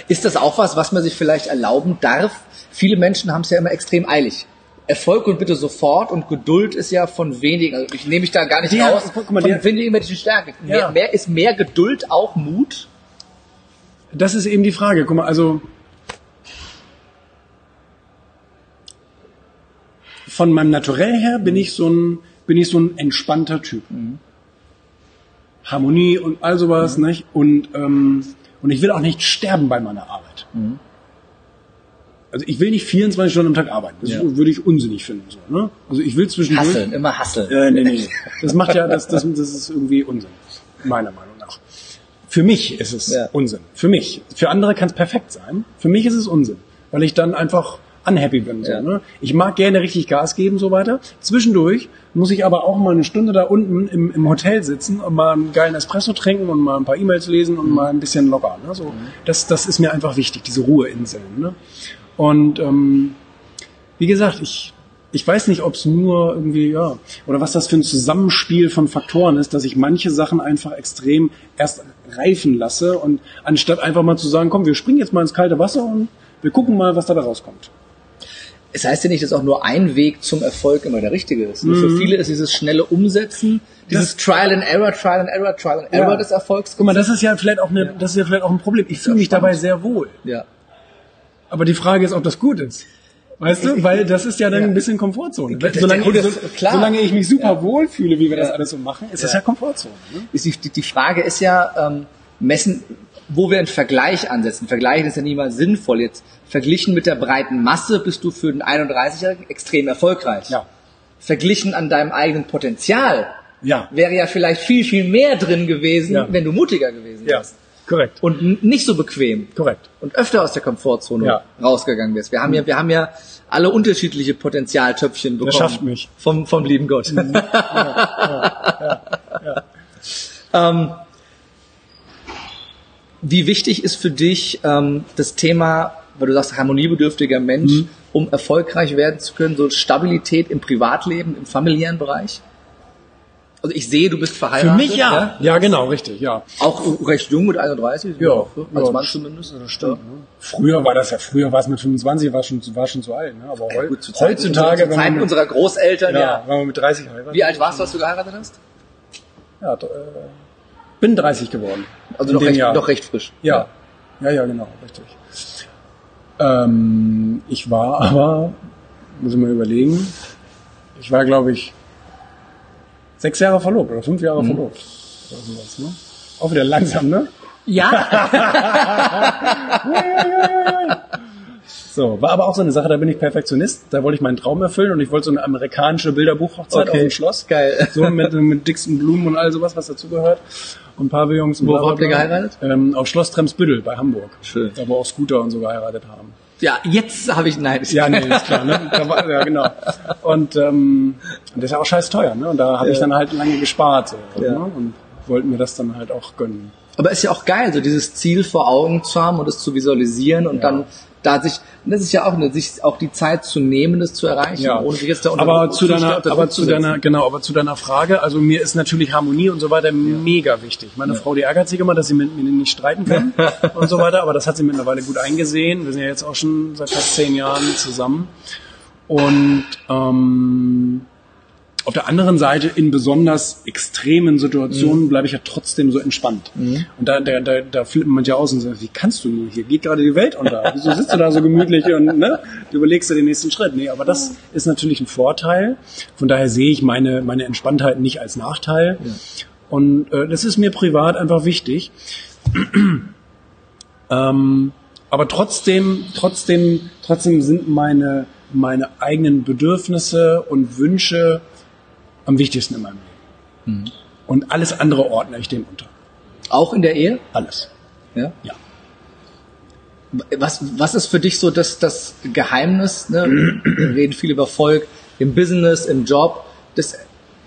B: Ist das auch was, was man sich vielleicht erlauben darf? Viele Menschen haben es ja immer extrem eilig. Erfolg und bitte sofort und Geduld ist ja von wenigen, also ich nehme mich da gar nicht
A: Ja,
B: raus,
A: guck mal,
B: von
A: der-
B: wenigen Menschen Stärke. Mehr,
A: Ja.
B: mehr, ist mehr Geduld auch Mut?
A: Das ist eben die Frage. Guck mal, also von meinem Naturell her bin ich so ein, bin ich so ein entspannter Typ. Harmonie und all sowas, nicht? Und, ähm, und ich will auch nicht sterben bei meiner Arbeit. Also ich will nicht 24 Stunden am Tag arbeiten. Das
B: Ja.
A: würde ich unsinnig finden. So, ne? Also ich will zwischendurch.
B: Hasseln, immer hasseln.
A: Äh, nee, nee, nee. Das macht ja, das, das, das ist irgendwie Unsinn. Meiner Meinung nach. Für mich ist es
B: Ja.
A: Unsinn. Für mich. Für andere kann es perfekt sein. Für mich ist es Unsinn. Weil ich dann einfach unhappy bin. So,
B: Ja.
A: ne? Ich mag gerne richtig Gas geben, so weiter. Zwischendurch muss ich aber auch mal eine Stunde da unten im, im Hotel sitzen und mal einen geilen Espresso trinken und mal ein paar E-Mails lesen und mal ein bisschen locker. Ne? So, das, das ist mir einfach wichtig, diese Ruheinseln. Ne? Und ähm, wie gesagt, ich, ich weiß nicht, ob es nur irgendwie, ja, oder was das für ein Zusammenspiel von Faktoren ist, dass ich manche Sachen einfach extrem erst reifen lasse und anstatt einfach mal zu sagen, komm, wir springen jetzt mal ins kalte Wasser und wir gucken mal, was da rauskommt.
B: Es heißt ja nicht, dass auch nur ein Weg zum Erfolg immer der richtige ist. Für viele ist dieses schnelle Umsetzen, dieses Trial and Error, Trial and Error, Trial and Error
A: Ja.
B: des Erfolgs.
A: Guck mal, das ist ja vielleicht auch eine, das ist ja vielleicht auch ein Problem. Ich fühle mich dabei sehr wohl.
B: ja.
A: Aber die Frage ist, ob das gut ist. Weißt du? Weil das ist ja dann ein bisschen Komfortzone. Solange, ich,
B: das-
A: so, solange ich mich super wohl fühle, wie wir das
B: Ja.
A: alles so machen, ist das ja Komfortzone. Ne?
B: ist die, die, Frage ist ja, ähm, messen, wo wir einen Vergleich ansetzen. Vergleichen ist ja niemals sinnvoll. Jetzt verglichen mit der breiten Masse bist du für den 31-Jährigen extrem erfolgreich.
A: Ja.
B: Verglichen an deinem eigenen Potenzial
A: Ja.
B: wäre ja vielleicht viel, viel mehr drin gewesen,
A: Ja.
B: wenn du mutiger gewesen
A: Ja.
B: wärst.
A: Korrekt.
B: Und nicht so bequem.
A: Korrekt.
B: Und öfter aus der Komfortzone
A: Ja.
B: rausgegangen wärst. Wir haben ja, wir haben ja alle unterschiedliche Potenzialtöpfchen bekommen.
A: schafft mich.
B: Vom, vom lieben Gott. ähm, wie wichtig ist für dich ähm, das Thema, weil du sagst, harmoniebedürftiger Mensch,
A: Mhm.
B: um erfolgreich werden zu können, so Stabilität im Privatleben, im familiären Bereich? Also ich sehe, du bist
A: Für
B: verheiratet.
A: mich ja. Ja, genau, richtig, ja.
B: Auch recht jung mit 31,
A: Ja,
B: als
A: ja,
B: Mann zumindest.
A: Das stimmt. Ne? Früher war das ja, früher war es mit 25, war schon, war schon zu alt. Ne? Aber heu,
B: Gut,
A: heutzutage, wenn man
B: Zeiten unserer Großeltern, ja.
A: ja, wenn man mit 30 heiratet.
B: Wie alt warst du, als du geheiratet hast?
A: Ja, äh, bin 30 geworden.
B: Also noch recht,
A: Jahr.
B: noch recht frisch.
A: Ja. Ja, ja, genau, richtig. Ähm, ich war aber, muss ich mal überlegen, ich war, glaube ich, sechs Jahre verlobt oder fünf Jahre verlobt. Oder sowas, ne? Auch wieder langsam, ne?
B: Ja.
A: So, war aber auch so eine Sache, da bin ich Perfektionist, da wollte ich meinen Traum erfüllen und ich wollte so eine amerikanische Bilderbuchhochzeit
B: Okay.
A: auf dem Schloss.
B: Geil.
A: So mit, mit dicksten Blumen und all sowas, was dazugehört. Und Pavillons.
B: Wo habt ihr geheiratet?
A: Ähm, auf Schloss Tremsbüttel bei Hamburg.
B: Schön.
A: Da wo auch Scooter und so geheiratet haben.
B: Ja, jetzt habe ich nein.
A: Ja, nee, ist klar, ne? War, ja, genau. Und ähm, das ist ja auch scheiß teuer, ne? Und da habe ich dann halt lange gespart so,
B: Ja.
A: ne? und wollten mir das dann halt auch gönnen.
B: Aber ist ja auch geil, so dieses Ziel vor Augen zu haben und es zu visualisieren und
A: Ja.
B: dann da sich, das ist ja auch eine, sich auch die Zeit zu nehmen, das zu erreichen,
A: Ja,
B: ohne sich jetzt da unter
A: aber zu deiner, aber zu
B: setzen.
A: deiner, genau, aber zu deiner Frage, also mir ist natürlich Harmonie und so weiter mega wichtig. Meine Frau, die ärgert sich immer, dass sie mit mir nicht streiten kann und so weiter, aber das hat sie mittlerweile gut eingesehen. Wir sind ja jetzt auch schon seit fast zehn Jahren zusammen. Und ähm, auf der anderen Seite, in besonders extremen Situationen,
B: Mhm.
A: bleibe ich ja trotzdem so entspannt. Und da, da, da, da flippen manche aus und sagen, wie kannst du nur? Hier geht gerade die Welt unter. Wieso sitzt du da so gemütlich und ne, du überlegst dir den nächsten Schritt? Nee, aber das ist natürlich ein Vorteil. Von daher sehe ich meine, meine Entspanntheit nicht als Nachteil. Und äh, das ist mir privat einfach wichtig. ähm, aber trotzdem, trotzdem, trotzdem sind meine, meine eigenen Bedürfnisse und Wünsche am wichtigsten in meinem Leben. Und alles andere ordne ich dem unter.
B: Auch in der Ehe?
A: Alles.
B: Ja.
A: Ja.
B: Was, was ist für dich so das, das Geheimnis? Ne? Wir reden viel über Erfolg im Business, im Job. Das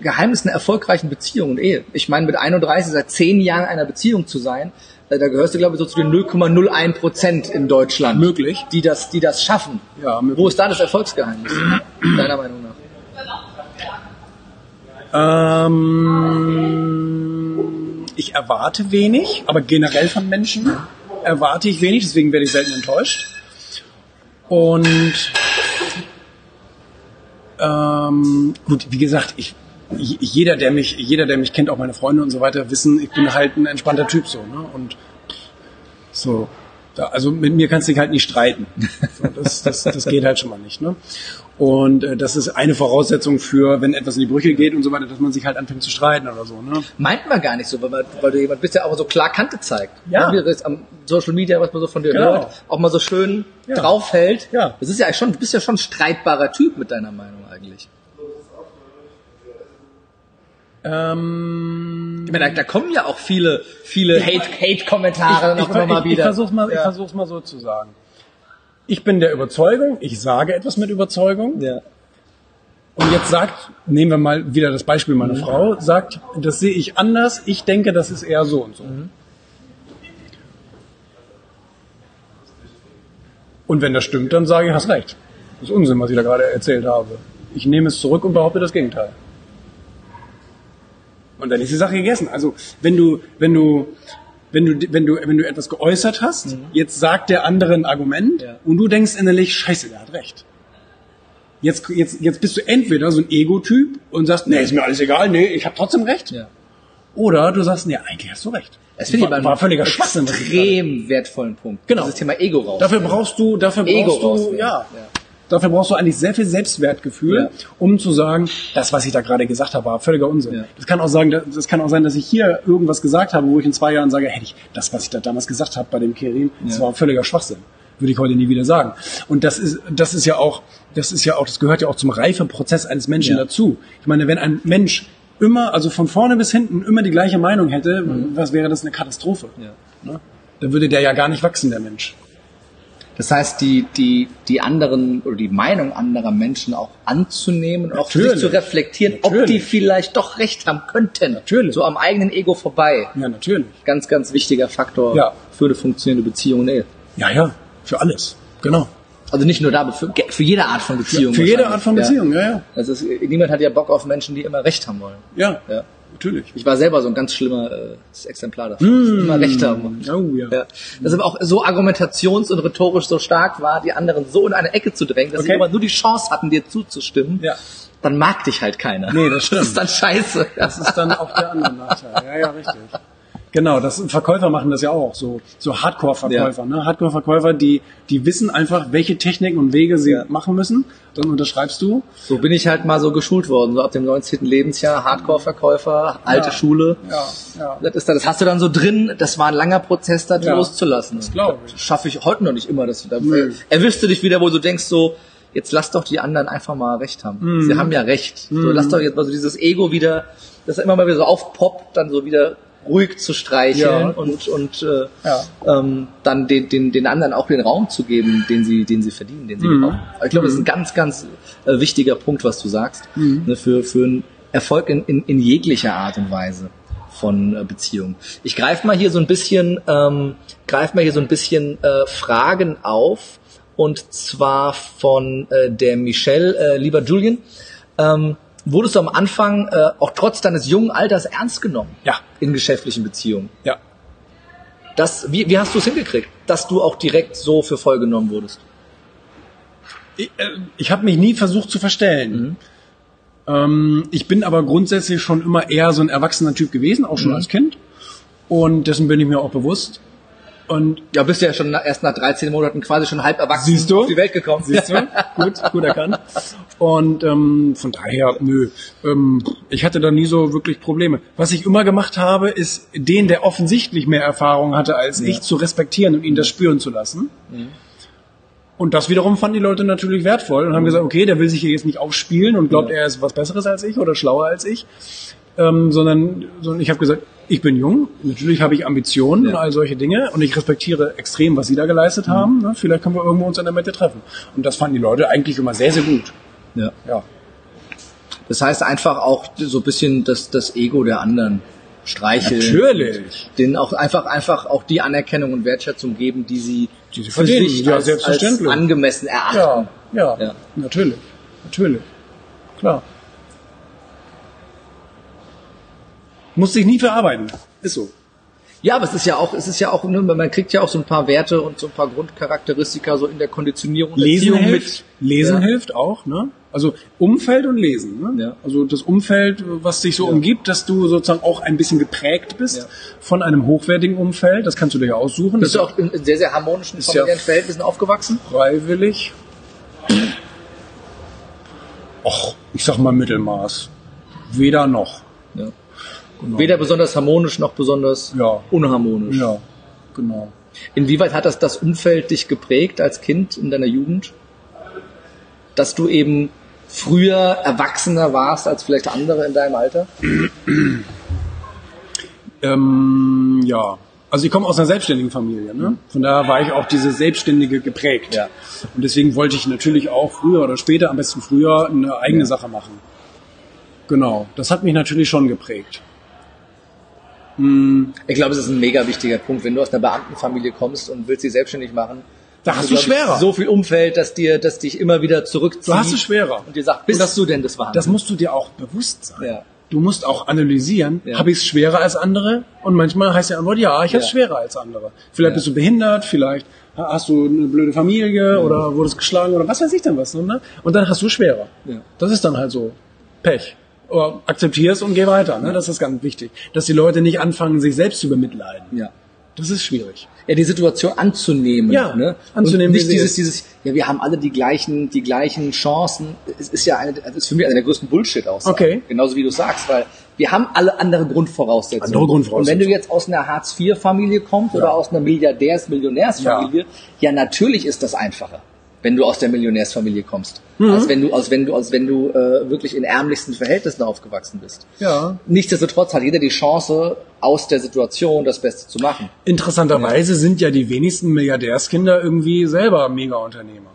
B: Geheimnis einer erfolgreichen Beziehung und Ehe. Ich meine, mit 31 seit zehn Jahren in einer Beziehung zu sein, äh, da gehörst du, glaube ich, so zu den 0,01 Prozent in Deutschland.
A: Möglich.
B: Die das, die das schaffen.
A: Ja, möglich.
B: Wo ist da das Erfolgsgeheimnis? Deiner Meinung nach?
A: Ähm, ich erwarte wenig, aber generell von Menschen erwarte ich wenig, deswegen werde ich selten enttäuscht. Und ähm, gut, wie gesagt, ich jeder, der mich, jeder, der mich kennt, auch meine Freunde und so weiter, wissen, ich bin halt ein entspannter Typ so, ne? Und so, da, also mit mir kannst du dich halt nicht streiten. So, das, das, das geht halt schon mal nicht, ne? Und äh, das ist eine Voraussetzung für, wenn etwas in die Brüche geht und so weiter, dass man sich halt anfängt zu streiten oder so, ne?
B: Meint man gar nicht so, weil, weil du jemand bist, der auch so klar Kante zeigt.
A: Ja.
B: Wie das am Social Media, was man so von dir
A: Genau.
B: hört, auch mal so schön
A: Ja.
B: draufhält.
A: Ja.
B: Das ist ja eigentlich schon, du bist ja schon ein streitbarer Typ mit deiner Meinung eigentlich.
A: Ähm,
B: Ich meine, da, da kommen ja auch viele, viele Hate- Hate-Kommentare
A: ich,
B: noch immer mal
A: ich, ich
B: wieder.
A: versuch's mal, ich
B: Ja.
A: versuch's mal so zu sagen. Ich bin der Überzeugung, ich sage etwas mit Überzeugung.
B: Ja.
A: Und jetzt sagt, nehmen wir mal wieder das Beispiel meiner
B: Mhm.
A: Frau, sagt, das sehe ich anders, ich denke, das ist eher so und so.
B: Mhm. Und
A: wenn das stimmt, dann sage ich, hast recht. Das ist Unsinn, was ich da gerade erzählt habe. Ich nehme es zurück und behaupte das Gegenteil. Und dann ist die Sache gegessen. Also, wenn du, wenn du, wenn du, wenn du, wenn du etwas geäußert hast, jetzt sagt der andere ein Argument
B: Mhm. Ja.
A: und du denkst innerlich, scheiße, der hat recht. Jetzt, jetzt, jetzt bist du entweder so ein Ego-Typ und sagst, nee, ist mir alles egal, nee, ich habe trotzdem recht.
B: Ja.
A: Oder du sagst, nee, eigentlich hast du recht.
B: Das finde ich
A: war, war völliger Schwachsinn.
B: extrem wertvollen Punkt.
A: Genau.
B: Dieses Thema Ego raus.
A: Dafür brauchst du, dafür
B: Ego
A: brauchst du, ja,
B: Ja.
A: Dafür brauchst du eigentlich sehr viel Selbstwertgefühl,
B: Ja.
A: um zu sagen, das, was ich da gerade gesagt habe, war völliger Unsinn.
B: Ja.
A: Das kann auch sagen, das kann auch sein, dass ich hier irgendwas gesagt habe, wo ich in zwei Jahren sage, hätte ich das, was ich da damals gesagt habe bei dem Kerim, das war völliger Schwachsinn. Würde ich heute nie wieder sagen. Und das ist, das ist ja auch, das ist ja auch, das gehört ja auch zum Reifeprozess eines Menschen
B: Ja.
A: dazu. Ich meine, wenn ein Mensch immer, also von vorne bis hinten immer die gleiche Meinung hätte, was wäre das eine Katastrophe?
B: Mhm. Ja.
A: Ne? Dann würde der ja gar nicht wachsen, der Mensch.
B: Das heißt, die, die, die anderen oder die Meinung anderer Menschen auch anzunehmen und auch für sich zu reflektieren, ob
A: Natürlich.
B: die vielleicht doch recht haben könnten.
A: Natürlich.
B: So am eigenen Ego vorbei.
A: Ja, natürlich.
B: Ganz, ganz wichtiger Faktor
A: Ja.
B: für eine funktionierende Beziehung und Ehe.
A: Ja, ja, für alles. Genau.
B: Also nicht nur da, für, für jede Art von Beziehung.
A: Für jede. Art von Beziehung, ja, ja.
B: Also es, niemand hat ja Bock auf Menschen, die immer Recht haben wollen.
A: Ja,
B: Ja.
A: Natürlich.
B: Ich war selber so ein ganz schlimmer äh, Exemplar dafür. Immer Recht haben.
A: Oh, ja.
B: Ja. Das aber auch so argumentations- und rhetorisch so stark war, die anderen so in eine Ecke zu drängen, dass sie
A: Okay.
B: immer nur die Chance hatten, dir zuzustimmen.
A: Ja.
B: Dann mag dich halt keiner.
A: Nee, das stimmt.
B: Das ist dann scheiße.
A: Das ist dann auch der andere Nachteil. Ja, ja, richtig. Genau, das Verkäufer machen das ja auch, so, so Hardcore-Verkäufer, ne? Hardcore-Verkäufer, die, die wissen einfach, welche Techniken und Wege sie
B: Ja.
A: machen müssen. Dann unterschreibst du.
B: So bin ich halt mal so geschult worden, so ab dem 19. Lebensjahr, Hardcore-Verkäufer, alte
A: Ja.
B: Schule.
A: Ja, ja.
B: Das, ist das hast du dann so drin, das war ein langer Prozess, das
A: Ja,
B: loszulassen. Das
A: glaub ich.
B: Schaffe ich heute noch nicht immer. Das, da
A: Nö.
B: erwischst du dich wieder, wo du denkst so, jetzt lass doch die anderen einfach mal recht haben.
A: Mhm.
B: Sie haben ja recht. So, lass doch jetzt mal so dieses Ego wieder, das immer mal wieder so aufpoppt, dann so wieder ruhig zu streicheln
A: Ja.
B: und, und äh,
A: Ja.
B: ähm, dann den, den, den anderen auch den Raum zu geben, den sie, den sie verdienen, den sie
A: Mhm.
B: brauchen. Ich glaube, das ist ein ganz, ganz äh, wichtiger Punkt, was du sagst,
A: Mhm.
B: ne, für, für einen Erfolg in, in, in jeglicher Art und Weise von äh, Beziehungen. Ich greife mal hier so ein bisschen, ähm, greif mal hier so ein bisschen äh, Fragen auf und zwar von äh, der Michelle, äh, lieber Julian. Ähm, wurdest du am Anfang äh, auch trotz deines jungen Alters ernst genommen
A: Ja.
B: in geschäftlichen Beziehungen?
A: Ja.
B: Das, wie, wie hast du es hingekriegt, dass du auch direkt so für voll genommen wurdest?
A: Ich, äh, ich habe mich nie versucht zu verstellen. Ähm, ich bin aber grundsätzlich schon immer eher so ein erwachsener Typ gewesen, auch schon als Kind. Und dessen bin ich mir auch bewusst. Und
B: Ja, bist ja schon erst nach 13 Monaten quasi schon halb erwachsen
A: Siehst du?
B: auf die Welt gekommen.
A: Siehst du? gut, gut erkannt. Und ähm, von daher, nö, ähm, ich hatte da nie so wirklich Probleme. Was ich immer gemacht habe, ist den, der offensichtlich mehr Erfahrung hatte als ich, zu respektieren und ihn das spüren zu lassen. Und das wiederum fanden die Leute natürlich wertvoll und haben gesagt, okay, der will sich hier jetzt nicht aufspielen und glaubt, er ist was Besseres als ich oder schlauer als ich. Ähm, sondern, sondern ich habe gesagt, ich bin jung, natürlich habe ich Ambitionen und all solche Dinge und ich respektiere extrem, was sie da geleistet haben. Ne? Vielleicht können wir irgendwo uns in der Mitte treffen. Und das fanden die Leute eigentlich immer sehr, sehr gut.
B: Ja.
A: Ja.
B: Das heißt einfach auch so ein bisschen das, das Ego der anderen streicheln.
A: Natürlich.
B: Denen auch einfach, einfach auch die Anerkennung und Wertschätzung geben, die sie,
A: Die sie
B: für
A: verdienen.
B: sich
A: Ja,
B: als, als
A: selbstverständlich.
B: angemessen erachten.
A: Ja, ja,
B: Ja.
A: natürlich, natürlich, klar. Muss sich nie verarbeiten. Ist so.
B: Ja, aber es ist ja auch, es ist ja auch, ne, man kriegt ja auch so ein paar Werte und so ein paar Grundcharakteristika so in der Konditionierung
A: Lesen
B: Erziehung
A: hilft. Lesen
B: Ja.
A: hilft auch, ne? Also Umfeld und Lesen, ne?
B: Ja.
A: Also das Umfeld, was dich so umgibt, dass du sozusagen auch ein bisschen geprägt bist
B: Ja.
A: von einem hochwertigen Umfeld. Das kannst du dir ja aussuchen.
B: Bist du auch in, sehr, sehr harmonischen
A: ja-
B: familiären Verhältnissen aufgewachsen?
A: freiwillig. Och, ich sag mal Mittelmaß. Weder noch.
B: Ja. Weder besonders harmonisch noch besonders
A: Ja.
B: unharmonisch.
A: Ja, genau.
B: Inwieweit hat das das Umfeld dich geprägt als Kind in deiner Jugend? Dass du eben früher erwachsener warst als vielleicht andere in deinem Alter?
A: Ähm, ja. Also ich komme aus einer selbstständigen Familie, ne? Von daher war ich auch diese Selbstständige geprägt.
B: Ja.
A: Und deswegen wollte ich natürlich auch früher oder später, am besten früher, eine eigene
B: Ja.
A: Sache machen. Genau. Das hat mich natürlich schon geprägt.
B: Ich glaube, es ist ein mega wichtiger Punkt. Wenn du aus einer Beamtenfamilie kommst und willst dich selbstständig machen,
A: Da hast du
B: ich,
A: schwerer.
B: So viel Umfeld, dass dir, dass dich immer wieder zurückzieht.
A: Du hast es schwerer.
B: Und dir sagt, bist
A: das-
B: du denn das Wahnsinn?
A: Das musst du dir auch bewusst sein.
B: Ja.
A: Du musst auch analysieren,
B: Ja.
A: habe ich es schwerer als andere? Und manchmal heißt die Antwort, ja, ich habe es
B: Ja.
A: schwerer als andere. Vielleicht
B: Ja.
A: bist du behindert, vielleicht hast du eine blöde Familie oder wurdest geschlagen oder was weiß ich denn was. Ne? Und dann hast du schwerer.
B: Ja.
A: Das ist dann halt so. Pech. Aber akzeptier es und geh weiter. Ne? Das ist ganz wichtig. Dass die Leute nicht anfangen, sich selbst zu bemitleiden.
B: ja.
A: Das ist schwierig.
B: ja, die Situation anzunehmen.
A: Ja,
B: ne?
A: anzunehmen,
B: Und nicht dieses, dieses, ja, wir haben alle die gleichen, die gleichen Chancen. Es ist ja eine, es ist für mich eine der größten bullshit aussagen
A: Okay.
B: Genauso wie du sagst, weil wir haben alle andere Grundvoraussetzungen.
A: Andere Grundvoraussetzungen.
B: Und wenn du jetzt aus einer Hartz-IV-Familie kommst oder aus einer Milliardärs-Millionärsfamilie, ja. natürlich ist das einfacher. Wenn du aus der Millionärsfamilie kommst,
A: Mhm.
B: als wenn du, als wenn du, als wenn du äh, wirklich in ärmlichsten Verhältnissen aufgewachsen bist.
A: Ja.
B: Nichtsdestotrotz hat jeder die Chance, aus der Situation das Beste zu machen.
A: Interessanterweise sind ja die wenigsten Milliardärskinder irgendwie selber Mega-Unternehmer.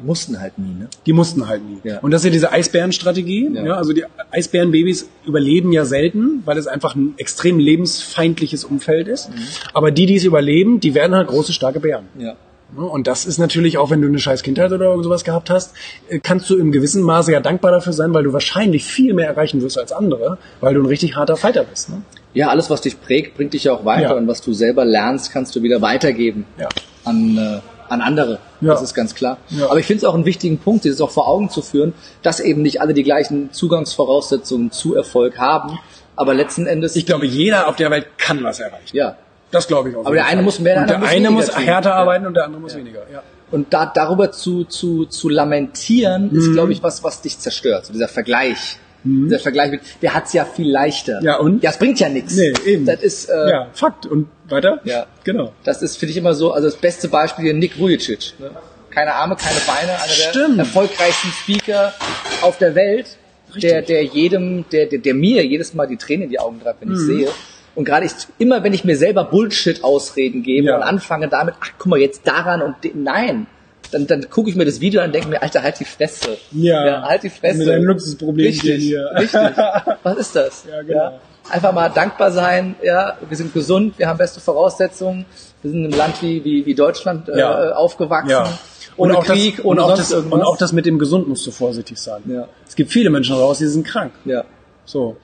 B: Die mussten halt nie, ne?
A: Die mussten halt nie.
B: Ja.
A: Und das ist ja diese Eisbärenstrategie.
B: Ja.
A: Ja. also die Eisbärenbabys überleben ja selten, weil es einfach ein extrem lebensfeindliches Umfeld ist. Aber die, die es überleben, die werden halt große, starke Bären.
B: Ja.
A: Ne? Und das ist natürlich auch, wenn du eine scheiß Kindheit oder irgend sowas gehabt hast, äh, kannst du im gewissen Maße ja dankbar dafür sein, weil du wahrscheinlich viel mehr erreichen wirst als andere, weil du ein richtig harter Fighter bist. Ne?
B: Ja, alles, was dich prägt, bringt dich ja auch weiter.
A: Ja.
B: Und was du selber lernst, kannst du wieder weitergeben
A: Ja.
B: an, äh, an andere.
A: Ja.
B: Das ist ganz klar.
A: Ja.
B: Aber ich finde es auch einen wichtigen Punkt, dieses auch vor Augen zu führen, dass eben nicht alle die gleichen Zugangsvoraussetzungen zu Erfolg haben. Aber letzten Endes,
A: Ich glaube, jeder auf der Welt kann was erreichen.
B: ja.
A: Das glaube ich auch.
B: Aber der eine muss mehr, der
A: der
B: muss
A: eine muss härter
B: Ja.
A: arbeiten und der andere muss weniger. Ja.
B: Und da, darüber zu, zu, zu lamentieren,
A: Mhm.
B: ist, glaube ich, was, was dich zerstört. So dieser Vergleich. Dieser Vergleich mit, der hat's ja viel leichter.
A: Mhm. Ja, und?
B: Ja, es bringt ja nichts.
A: Nee, eben.
B: Das ist, äh,
A: ja, Fakt. Und weiter?
B: Ja.
A: Genau.
B: Das ist, finde ich, immer so, also das beste Beispiel hier Nick Vujicic. Ne? Keine Arme, keine Beine, einer der
A: Stimmt.
B: erfolgreichsten Speaker auf der Welt, der, der jedem, der, der, der mir jedes Mal die Tränen in die Augen treibt, wenn ich sehe. Und gerade ich, immer wenn ich mir selber Bullshit-Ausreden gebe
A: Ja.
B: und anfange damit, ach guck mal jetzt daran und nein, dann, dann gucke ich mir das Video an und denke mir, Alter, halt die Fresse.
A: Ja.
B: halt die Fresse.
A: Mit deinem Luxusproblem
B: Richtig,
A: hier.
B: richtig. Was ist das?
A: Ja, genau.
B: Einfach mal dankbar sein, ja, wir sind gesund, wir haben beste Voraussetzungen, wir sind in einem Land wie, wie, wie Deutschland äh,
A: Ja.
B: aufgewachsen.
A: Ja.
B: Ohne
A: auch
B: Krieg,
A: das,
B: ohne
A: und auch das,
B: irgendwas.
A: Und auch das mit dem Gesund musst du vorsichtig sein.
B: Ja.
A: Es gibt viele Menschen raus, die sind krank.
B: ja.
A: So.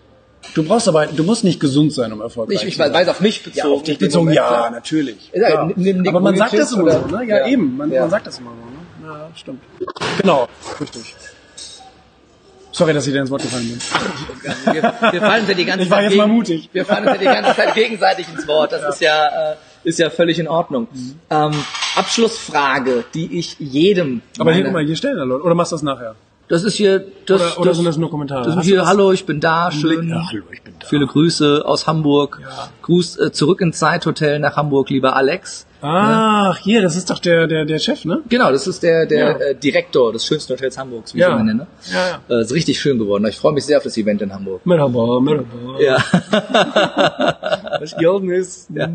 A: Du brauchst aber, du musst nicht gesund sein, um erfolgreich
B: Ich, ich
A: zu sein.
B: weiß auf mich bezogen.
A: ja, auf dich bezogen,
B: Moment,
A: ja,
B: klar.
A: natürlich.
B: Ja,
A: aber man sagt das immer so, ne? Ja,
B: Ja.
A: eben. Man,
B: Ja.
A: man sagt das immer so, ne? Ja, stimmt. Genau, richtig. Sorry, dass ich dir ins Wort gefallen bin.
B: Wir, wir fallen ja die ganze
A: Ich war
B: Zeit
A: jetzt mal mutig.
B: Wir fallen uns ja die ganze Zeit gegenseitig ins Wort. Das ist ja äh, ist ja völlig in Ordnung.
A: Mhm.
B: Ähm, Abschlussfrage, die ich jedem.
A: Aber hier, guck mal, hier stellen da Leute. Oder machst du das nachher?
B: Das ist hier. Das,
A: Oder, oder sind das nur Kommentare?
B: Das
A: du
B: hier, hallo, ich bin da, schön.
A: Ja, hallo, ich bin da.
B: Viele Grüße aus Hamburg.
A: Ja.
B: Gruß äh, zurück ins Zeithotel nach Hamburg, lieber Alex.
A: Ach, hier, das ist doch der, der, der Chef, ne?
B: Genau, das ist der, der
A: Ja.
B: äh, Direktor des schönsten Hotels Hamburgs, wie
A: Ja.
B: ich ihn immer nenne.
A: Ja,
B: Äh, ist richtig schön geworden. Ich freue mich sehr auf das Event in Hamburg.
A: Merhaba, merhaba.
B: Ja.
A: Was gelten ist.
B: Ja.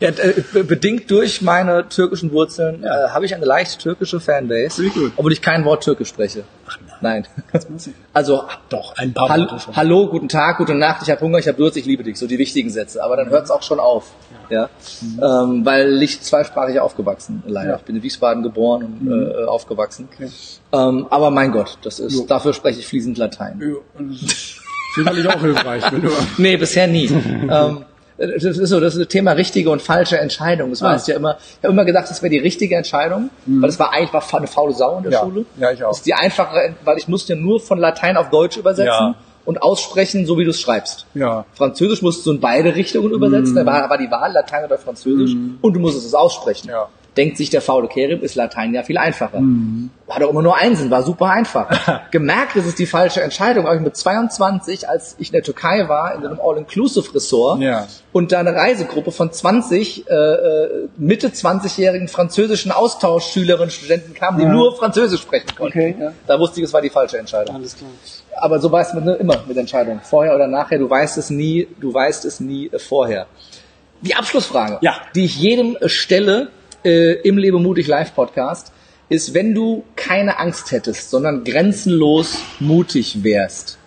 B: ja äh, be- bedingt durch meine türkischen Wurzeln äh, habe ich eine leicht türkische Fanbase, obwohl ich kein Wort Türkisch spreche. Nein.
A: ich.
B: Also
A: Doch, ein paar
B: Hall
A: Worte schon.
B: Hallo, guten Tag, gute Nacht, ich habe Hunger, ich habe Durst, ich liebe dich, so die wichtigen Sätze. Aber dann hört es auch schon auf, ja, ähm, weil ich zweisprachig aufgewachsen, leider.
A: Ja.
B: Ich bin in Wiesbaden geboren und äh, aufgewachsen. Ähm, aber mein Gott, das ist
A: Jo.
B: dafür spreche ich fließend Latein.
A: Ja, ist sicherlich auch hilfreich, wenn du.
B: Nee, bisher nie. ähm, das ist so, das ist das Thema richtige und falsche Entscheidung. Das
A: Ah.
B: weißt ja immer. Ich habe immer gedacht, das wäre die richtige Entscheidung, weil es war eigentlich war eine faule Sau in der
A: Mhm. Ja.
B: Schule.
A: Ja, ich auch.
B: Das ist die einfache, weil ich musste nur von Latein auf Deutsch übersetzen
A: Ja.
B: und aussprechen, so wie du es schreibst.
A: Ja.
B: Französisch musst du in beide Richtungen übersetzen. Da war, war die Wahl Latein oder Französisch und du musstest es aussprechen.
A: Mhm. Ja.
B: Denkt sich der faule Kerim, ist Latein ja viel einfacher.
A: Mhm.
B: Hat auch immer nur Einsen, war super einfach. Gemerkt, es ist die falsche Entscheidung, aber ich mit 22, als ich in der Türkei war, in so einem All-Inclusive-Ressort
A: Ja.
B: und da eine Reisegruppe von 20 äh, äh, Mitte 20-jährigen französischen Austauschschülerinnen, Studenten kamen, die
A: Ja.
B: nur Französisch sprechen konnten.
A: Okay, ja.
B: Da wusste ich, es war die falsche Entscheidung.
A: Alles klar.
B: Aber so weiß man ne, immer mit Entscheidungen. Vorher oder nachher, du weißt es nie, du weißt es nie äh, vorher. Die Abschlussfrage,
A: Ja.
B: die ich jedem äh, stelle äh, im Lebe mutig Live Podcast, ist, wenn du keine Angst hättest, sondern grenzenlos mutig wärst,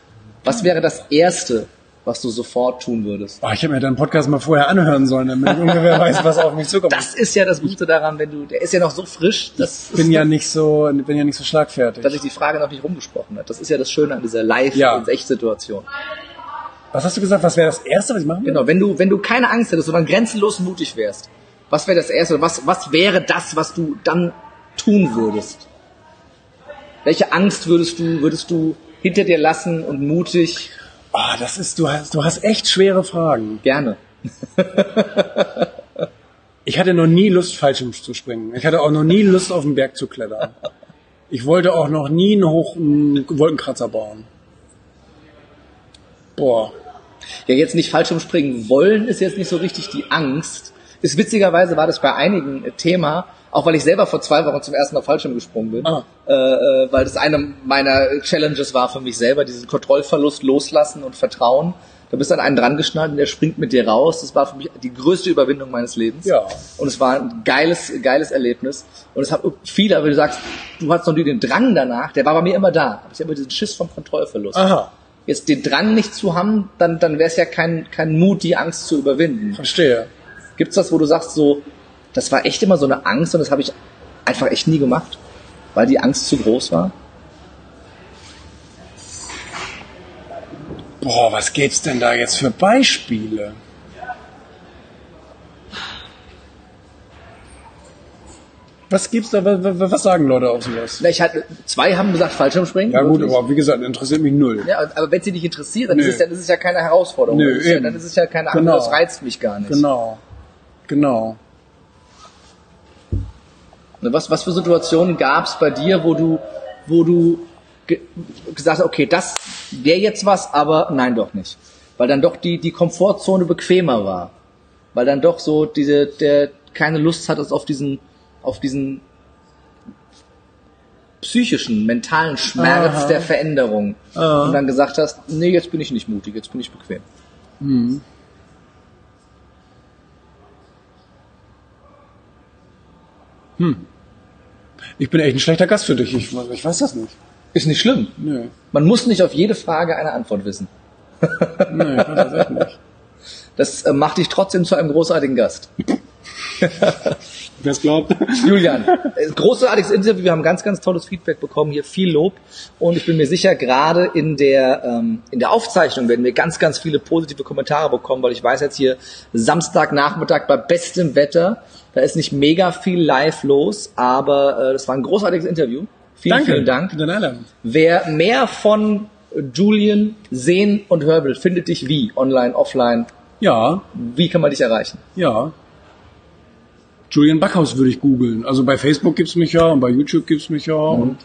B: was wäre das Erste, was du sofort tun würdest?
A: Oh, ich habe mir deinen Podcast mal vorher anhören sollen, damit ich ungefähr weiß, was auf mich zukommt.
B: Das ist ja das Gute daran, wenn du, der ist ja noch so frisch, dass,
A: ich bin ja nicht so, bin ja nicht so schlagfertig.
B: dass sich die Frage noch nicht rumgesprochen hat. Das ist ja das Schöne an dieser Live-
A: Ja.
B: und Echt-Situation.
A: Was hast du gesagt? Was wäre das Erste, was ich machen würde?
B: Genau, wenn du, wenn du keine Angst hättest, sondern grenzenlos mutig wärst, was wäre das Erste? Was, was wäre das, was du dann tun würdest? Welche Angst würdest du, würdest du hinter dir lassen und mutig
A: Ah, das ist, du hast, du hast echt schwere Fragen.
B: gerne?
A: Ich hatte noch nie Lust, Fallschirm zu springen. Ich hatte auch noch nie Lust, auf den Berg zu klettern. Ich wollte auch noch nie einen hoch einen Wolkenkratzer bauen. Boah.
B: Ja, jetzt nicht Fallschirmspringen wollen ist jetzt nicht so richtig die Angst. Ist witzigerweise war das bei einigen äh, Thema, auch weil ich selber vor zwei Wochen zum ersten Mal Fallschirm gesprungen bin,
A: Ah.
B: äh, äh, weil das eine meiner Challenges war für mich selber, diesen Kontrollverlust loslassen und Vertrauen. Da bist du an einen dran geschnallt und der springt mit dir raus. Das war für mich die größte Überwindung meines Lebens.
A: Ja.
B: Und es war ein geiles, geiles Erlebnis. Und es hat viele, aber du sagst, du hast noch nie den Drang danach, der war bei mir immer da. Aber ich habe immer diesen Schiss vom Kontrollverlust
A: Aha.
B: jetzt den Drang nicht zu haben, dann, dann wäre es ja kein, kein Mut, die Angst zu überwinden.
A: Verstehe.
B: Gibt's das, wo du sagst, so, das war echt immer so eine Angst und das habe ich einfach echt nie gemacht, weil die Angst zu groß war?
A: Boah, was gibt's denn da jetzt für Beispiele? Was gibt's da, was, sagen Leute auf sowas?
B: Na, Ich hatte, zwei haben gesagt Fallschirmspringen.
A: Ja gut,
B: wirklich.
A: aber wie gesagt, interessiert mich null.
B: Ja, aber wenn sie dich interessiert, dann
A: Nö.
B: ist, es ja, das ist ja keine Herausforderung. Das ist ja, dann ist es ja keine
A: Genau.
B: Angst, das reizt mich gar nicht.
A: Genau. Genau.
B: Ne, Was, was für Situationen gab's bei dir, wo du, wo du ge gesagt hast, okay, das wäre jetzt was, aber nein, doch nicht. Weil dann doch die, die Komfortzone bequemer war. Weil dann doch so diese, der keine Lust hattest auf diesen, auf diesen psychischen, mentalen Schmerz
A: Aha.
B: der Veränderung.
A: Aha.
B: Und dann gesagt hast, nee, jetzt bin ich nicht mutig, jetzt bin ich bequem.
A: Ich bin echt ein schlechter Gast für dich. Ich, ich weiß das nicht.
B: Ist nicht schlimm.
A: Nö.
B: Man muss nicht auf jede Frage eine Antwort wissen.
A: Nö, ich weiß das echt nicht.
B: Das äh, macht dich trotzdem zu einem großartigen Gast.
A: Wer es glaubt.
B: Julian, äh, großartiges Interview. Wir haben ganz, ganz tolles Feedback bekommen hier, viel Lob. Und ich bin mir sicher, gerade in der, ähm, in der Aufzeichnung werden wir ganz, ganz viele positive Kommentare bekommen, weil ich weiß jetzt hier Samstagnachmittag bei bestem Wetter, da ist nicht mega viel live los, aber äh, das war ein großartiges Interview. Vielen,
A: Danke.
B: vielen Dank.
A: Einladung.
B: Wer mehr von Julian sehen und hören will, findet dich wie? Online, offline?
A: Ja,
B: Wie kann man dich erreichen?
A: ja. Julian Backhaus würde ich googeln. Also bei Facebook gibt's mich ja und bei YouTube gibt's mich ja und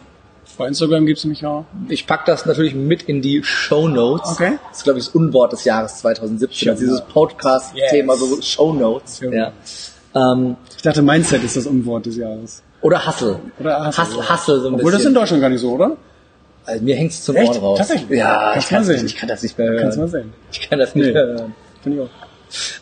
A: bei Instagram gibt's mich ja.
B: Ich pack das natürlich mit in die Show Notes.
A: Okay.
B: Das ist, glaube ich, das Unwort des Jahres 2017.
A: Show
B: Also dieses. Podcast-Thema,
A: Yes.
B: so Show Notes.
A: Show
B: Ja. Ähm,
A: Ich dachte, Mindset ist das Unwort des Jahres.
B: oder Hustle.
A: Oder Hustle,
B: Hustle,
A: ja.
B: Hustle so ein
A: Obwohl das in
B: bisschen.
A: Deutschland gar nicht so, oder?
B: also, mir hängt's zum
A: Echt?
B: Ohren raus.
A: Tatsächlich?
B: Ja,
A: Kannst
B: ich,
A: mal
B: kann's
A: sehen.
B: nicht, ich kann das nicht mehr hören.
A: Kannst du mal sehen.
B: Ich kann das nicht
A: Nee.
B: mehr hören.
A: Finde ich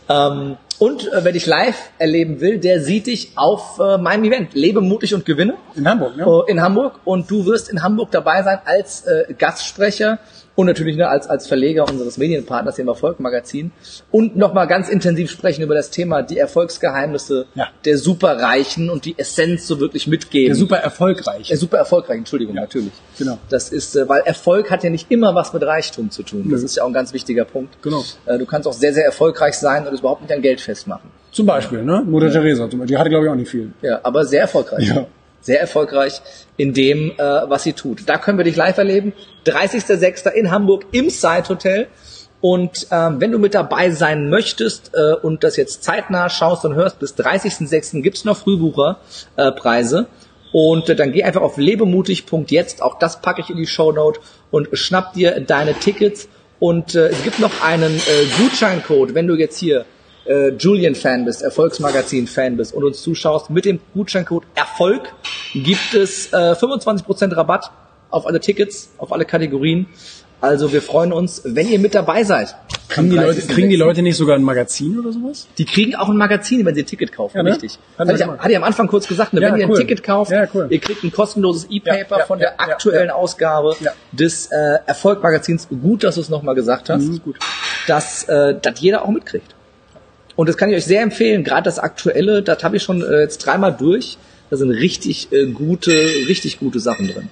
A: auch.
B: Ähm, und äh, wer dich live erleben will, der sieht dich auf äh, meinem Event. Lebe mutig und gewinne.
A: In Hamburg, ne?
B: äh, in Hamburg und du wirst in Hamburg dabei sein als äh, Gastsprecher und natürlich ne, als, als Verleger unseres Medienpartners im Erfolg-Magazin und nochmal ganz intensiv sprechen über das Thema die Erfolgsgeheimnisse
A: Ja.
B: der Superreichen und die Essenz so wirklich mitgeben.
A: Der super erfolgreich.
B: Der super erfolgreich, Entschuldigung, natürlich.
A: genau.
B: Das ist, äh, weil Erfolg hat ja nicht immer was mit Reichtum zu tun. Das
A: Nö.
B: ist ja auch ein ganz wichtiger Punkt.
A: Genau.
B: Äh, Du kannst auch sehr, sehr erfolgreich sein und es überhaupt nicht an Geld festmachen.
A: Zum Beispiel, ne? Mutter Teresa, zum Beispiel. die hatte, glaube ich, auch nicht viel.
B: Ja, aber sehr erfolgreich.
A: Ja.
B: Sehr erfolgreich in dem, äh, was sie tut. Da können wir dich live erleben. 30.06. in Hamburg im Side Hotel. Und ähm, wenn du mit dabei sein möchtest äh, und das jetzt zeitnah schaust und hörst, bis 30.06. gibt's noch Frühbucherpreise. Äh, und äh, dann geh einfach auf lebemutig.jetzt, auch das packe ich in die Shownote und schnapp dir deine Tickets. Und äh, es gibt noch einen äh, Gutscheincode, wenn du jetzt hier äh, Julian-Fan bist, Erfolgsmagazin-Fan bist und uns zuschaust, mit dem Gutscheincode Erfolg gibt es äh, 25% Rabatt auf alle Tickets, auf alle Kategorien. Also wir freuen uns, wenn ihr mit dabei seid.
A: Kriegen die, Leute,
B: 30.06..
A: kriegen die Leute nicht sogar ein Magazin oder sowas?
B: Die kriegen auch ein Magazin, wenn sie ein Ticket kaufen,
A: Ja, ne?
B: richtig.
A: Hat
B: Hatte ich, hatte ich am Anfang kurz gesagt, ne,
A: Ja,
B: wenn ihr ein. Ticket kauft,
A: Ja, cool.
B: ihr kriegt ein kostenloses E-Paper von der aktuellen. Ausgabe des äh, Erfolgmagazins. Gut, dass du es nochmal gesagt hast.
A: Mhm, gut.
B: Dass äh, das jeder auch mitkriegt. Und das kann ich euch sehr empfehlen, gerade das aktuelle, das habe ich schon äh, jetzt dreimal durch. Da sind richtig äh, gute, richtig gute Sachen drin.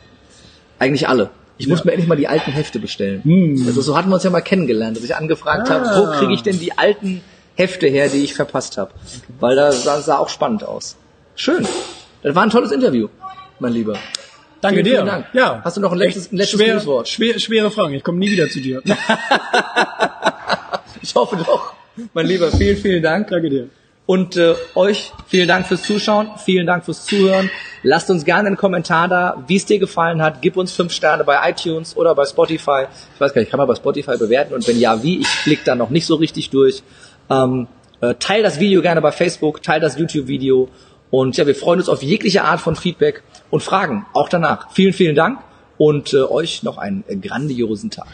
B: Eigentlich alle. Ich muss mir endlich mal die alten Hefte bestellen.
A: Hm.
B: Also so hatten wir uns ja mal kennengelernt, dass ich angefragt
A: Ah.
B: habe, wo kriege ich denn die alten Hefte her, die ich verpasst habe. Weil da sah, sah auch spannend aus. Schön. Das war ein tolles Interview, mein Lieber.
A: Danke
B: Vielen,
A: dir.
B: vielen Dank.
A: Ja.
B: Hast du noch ein letztes, ein letztes
A: schwer? Schwer, schwere Fragen. Ich komme nie wieder zu dir.
B: Ich hoffe doch. Mein Lieber, vielen, vielen Dank.
A: Danke dir.
B: Und äh, euch vielen Dank fürs Zuschauen, vielen Dank fürs Zuhören. Lasst uns gerne einen Kommentar da, wie es dir gefallen hat. Gib uns fünf Sterne bei iTunes oder bei Spotify. Ich weiß gar nicht, kann man bei Spotify bewerten? Und wenn ja, wie? Ich blick da noch nicht so richtig durch. Ähm, äh, teil das Video gerne bei Facebook, teil das YouTube-Video. Und ja, wir freuen uns auf jegliche Art von Feedback und Fragen, auch danach. Vielen, vielen Dank und äh, euch noch einen grandiosen Tag.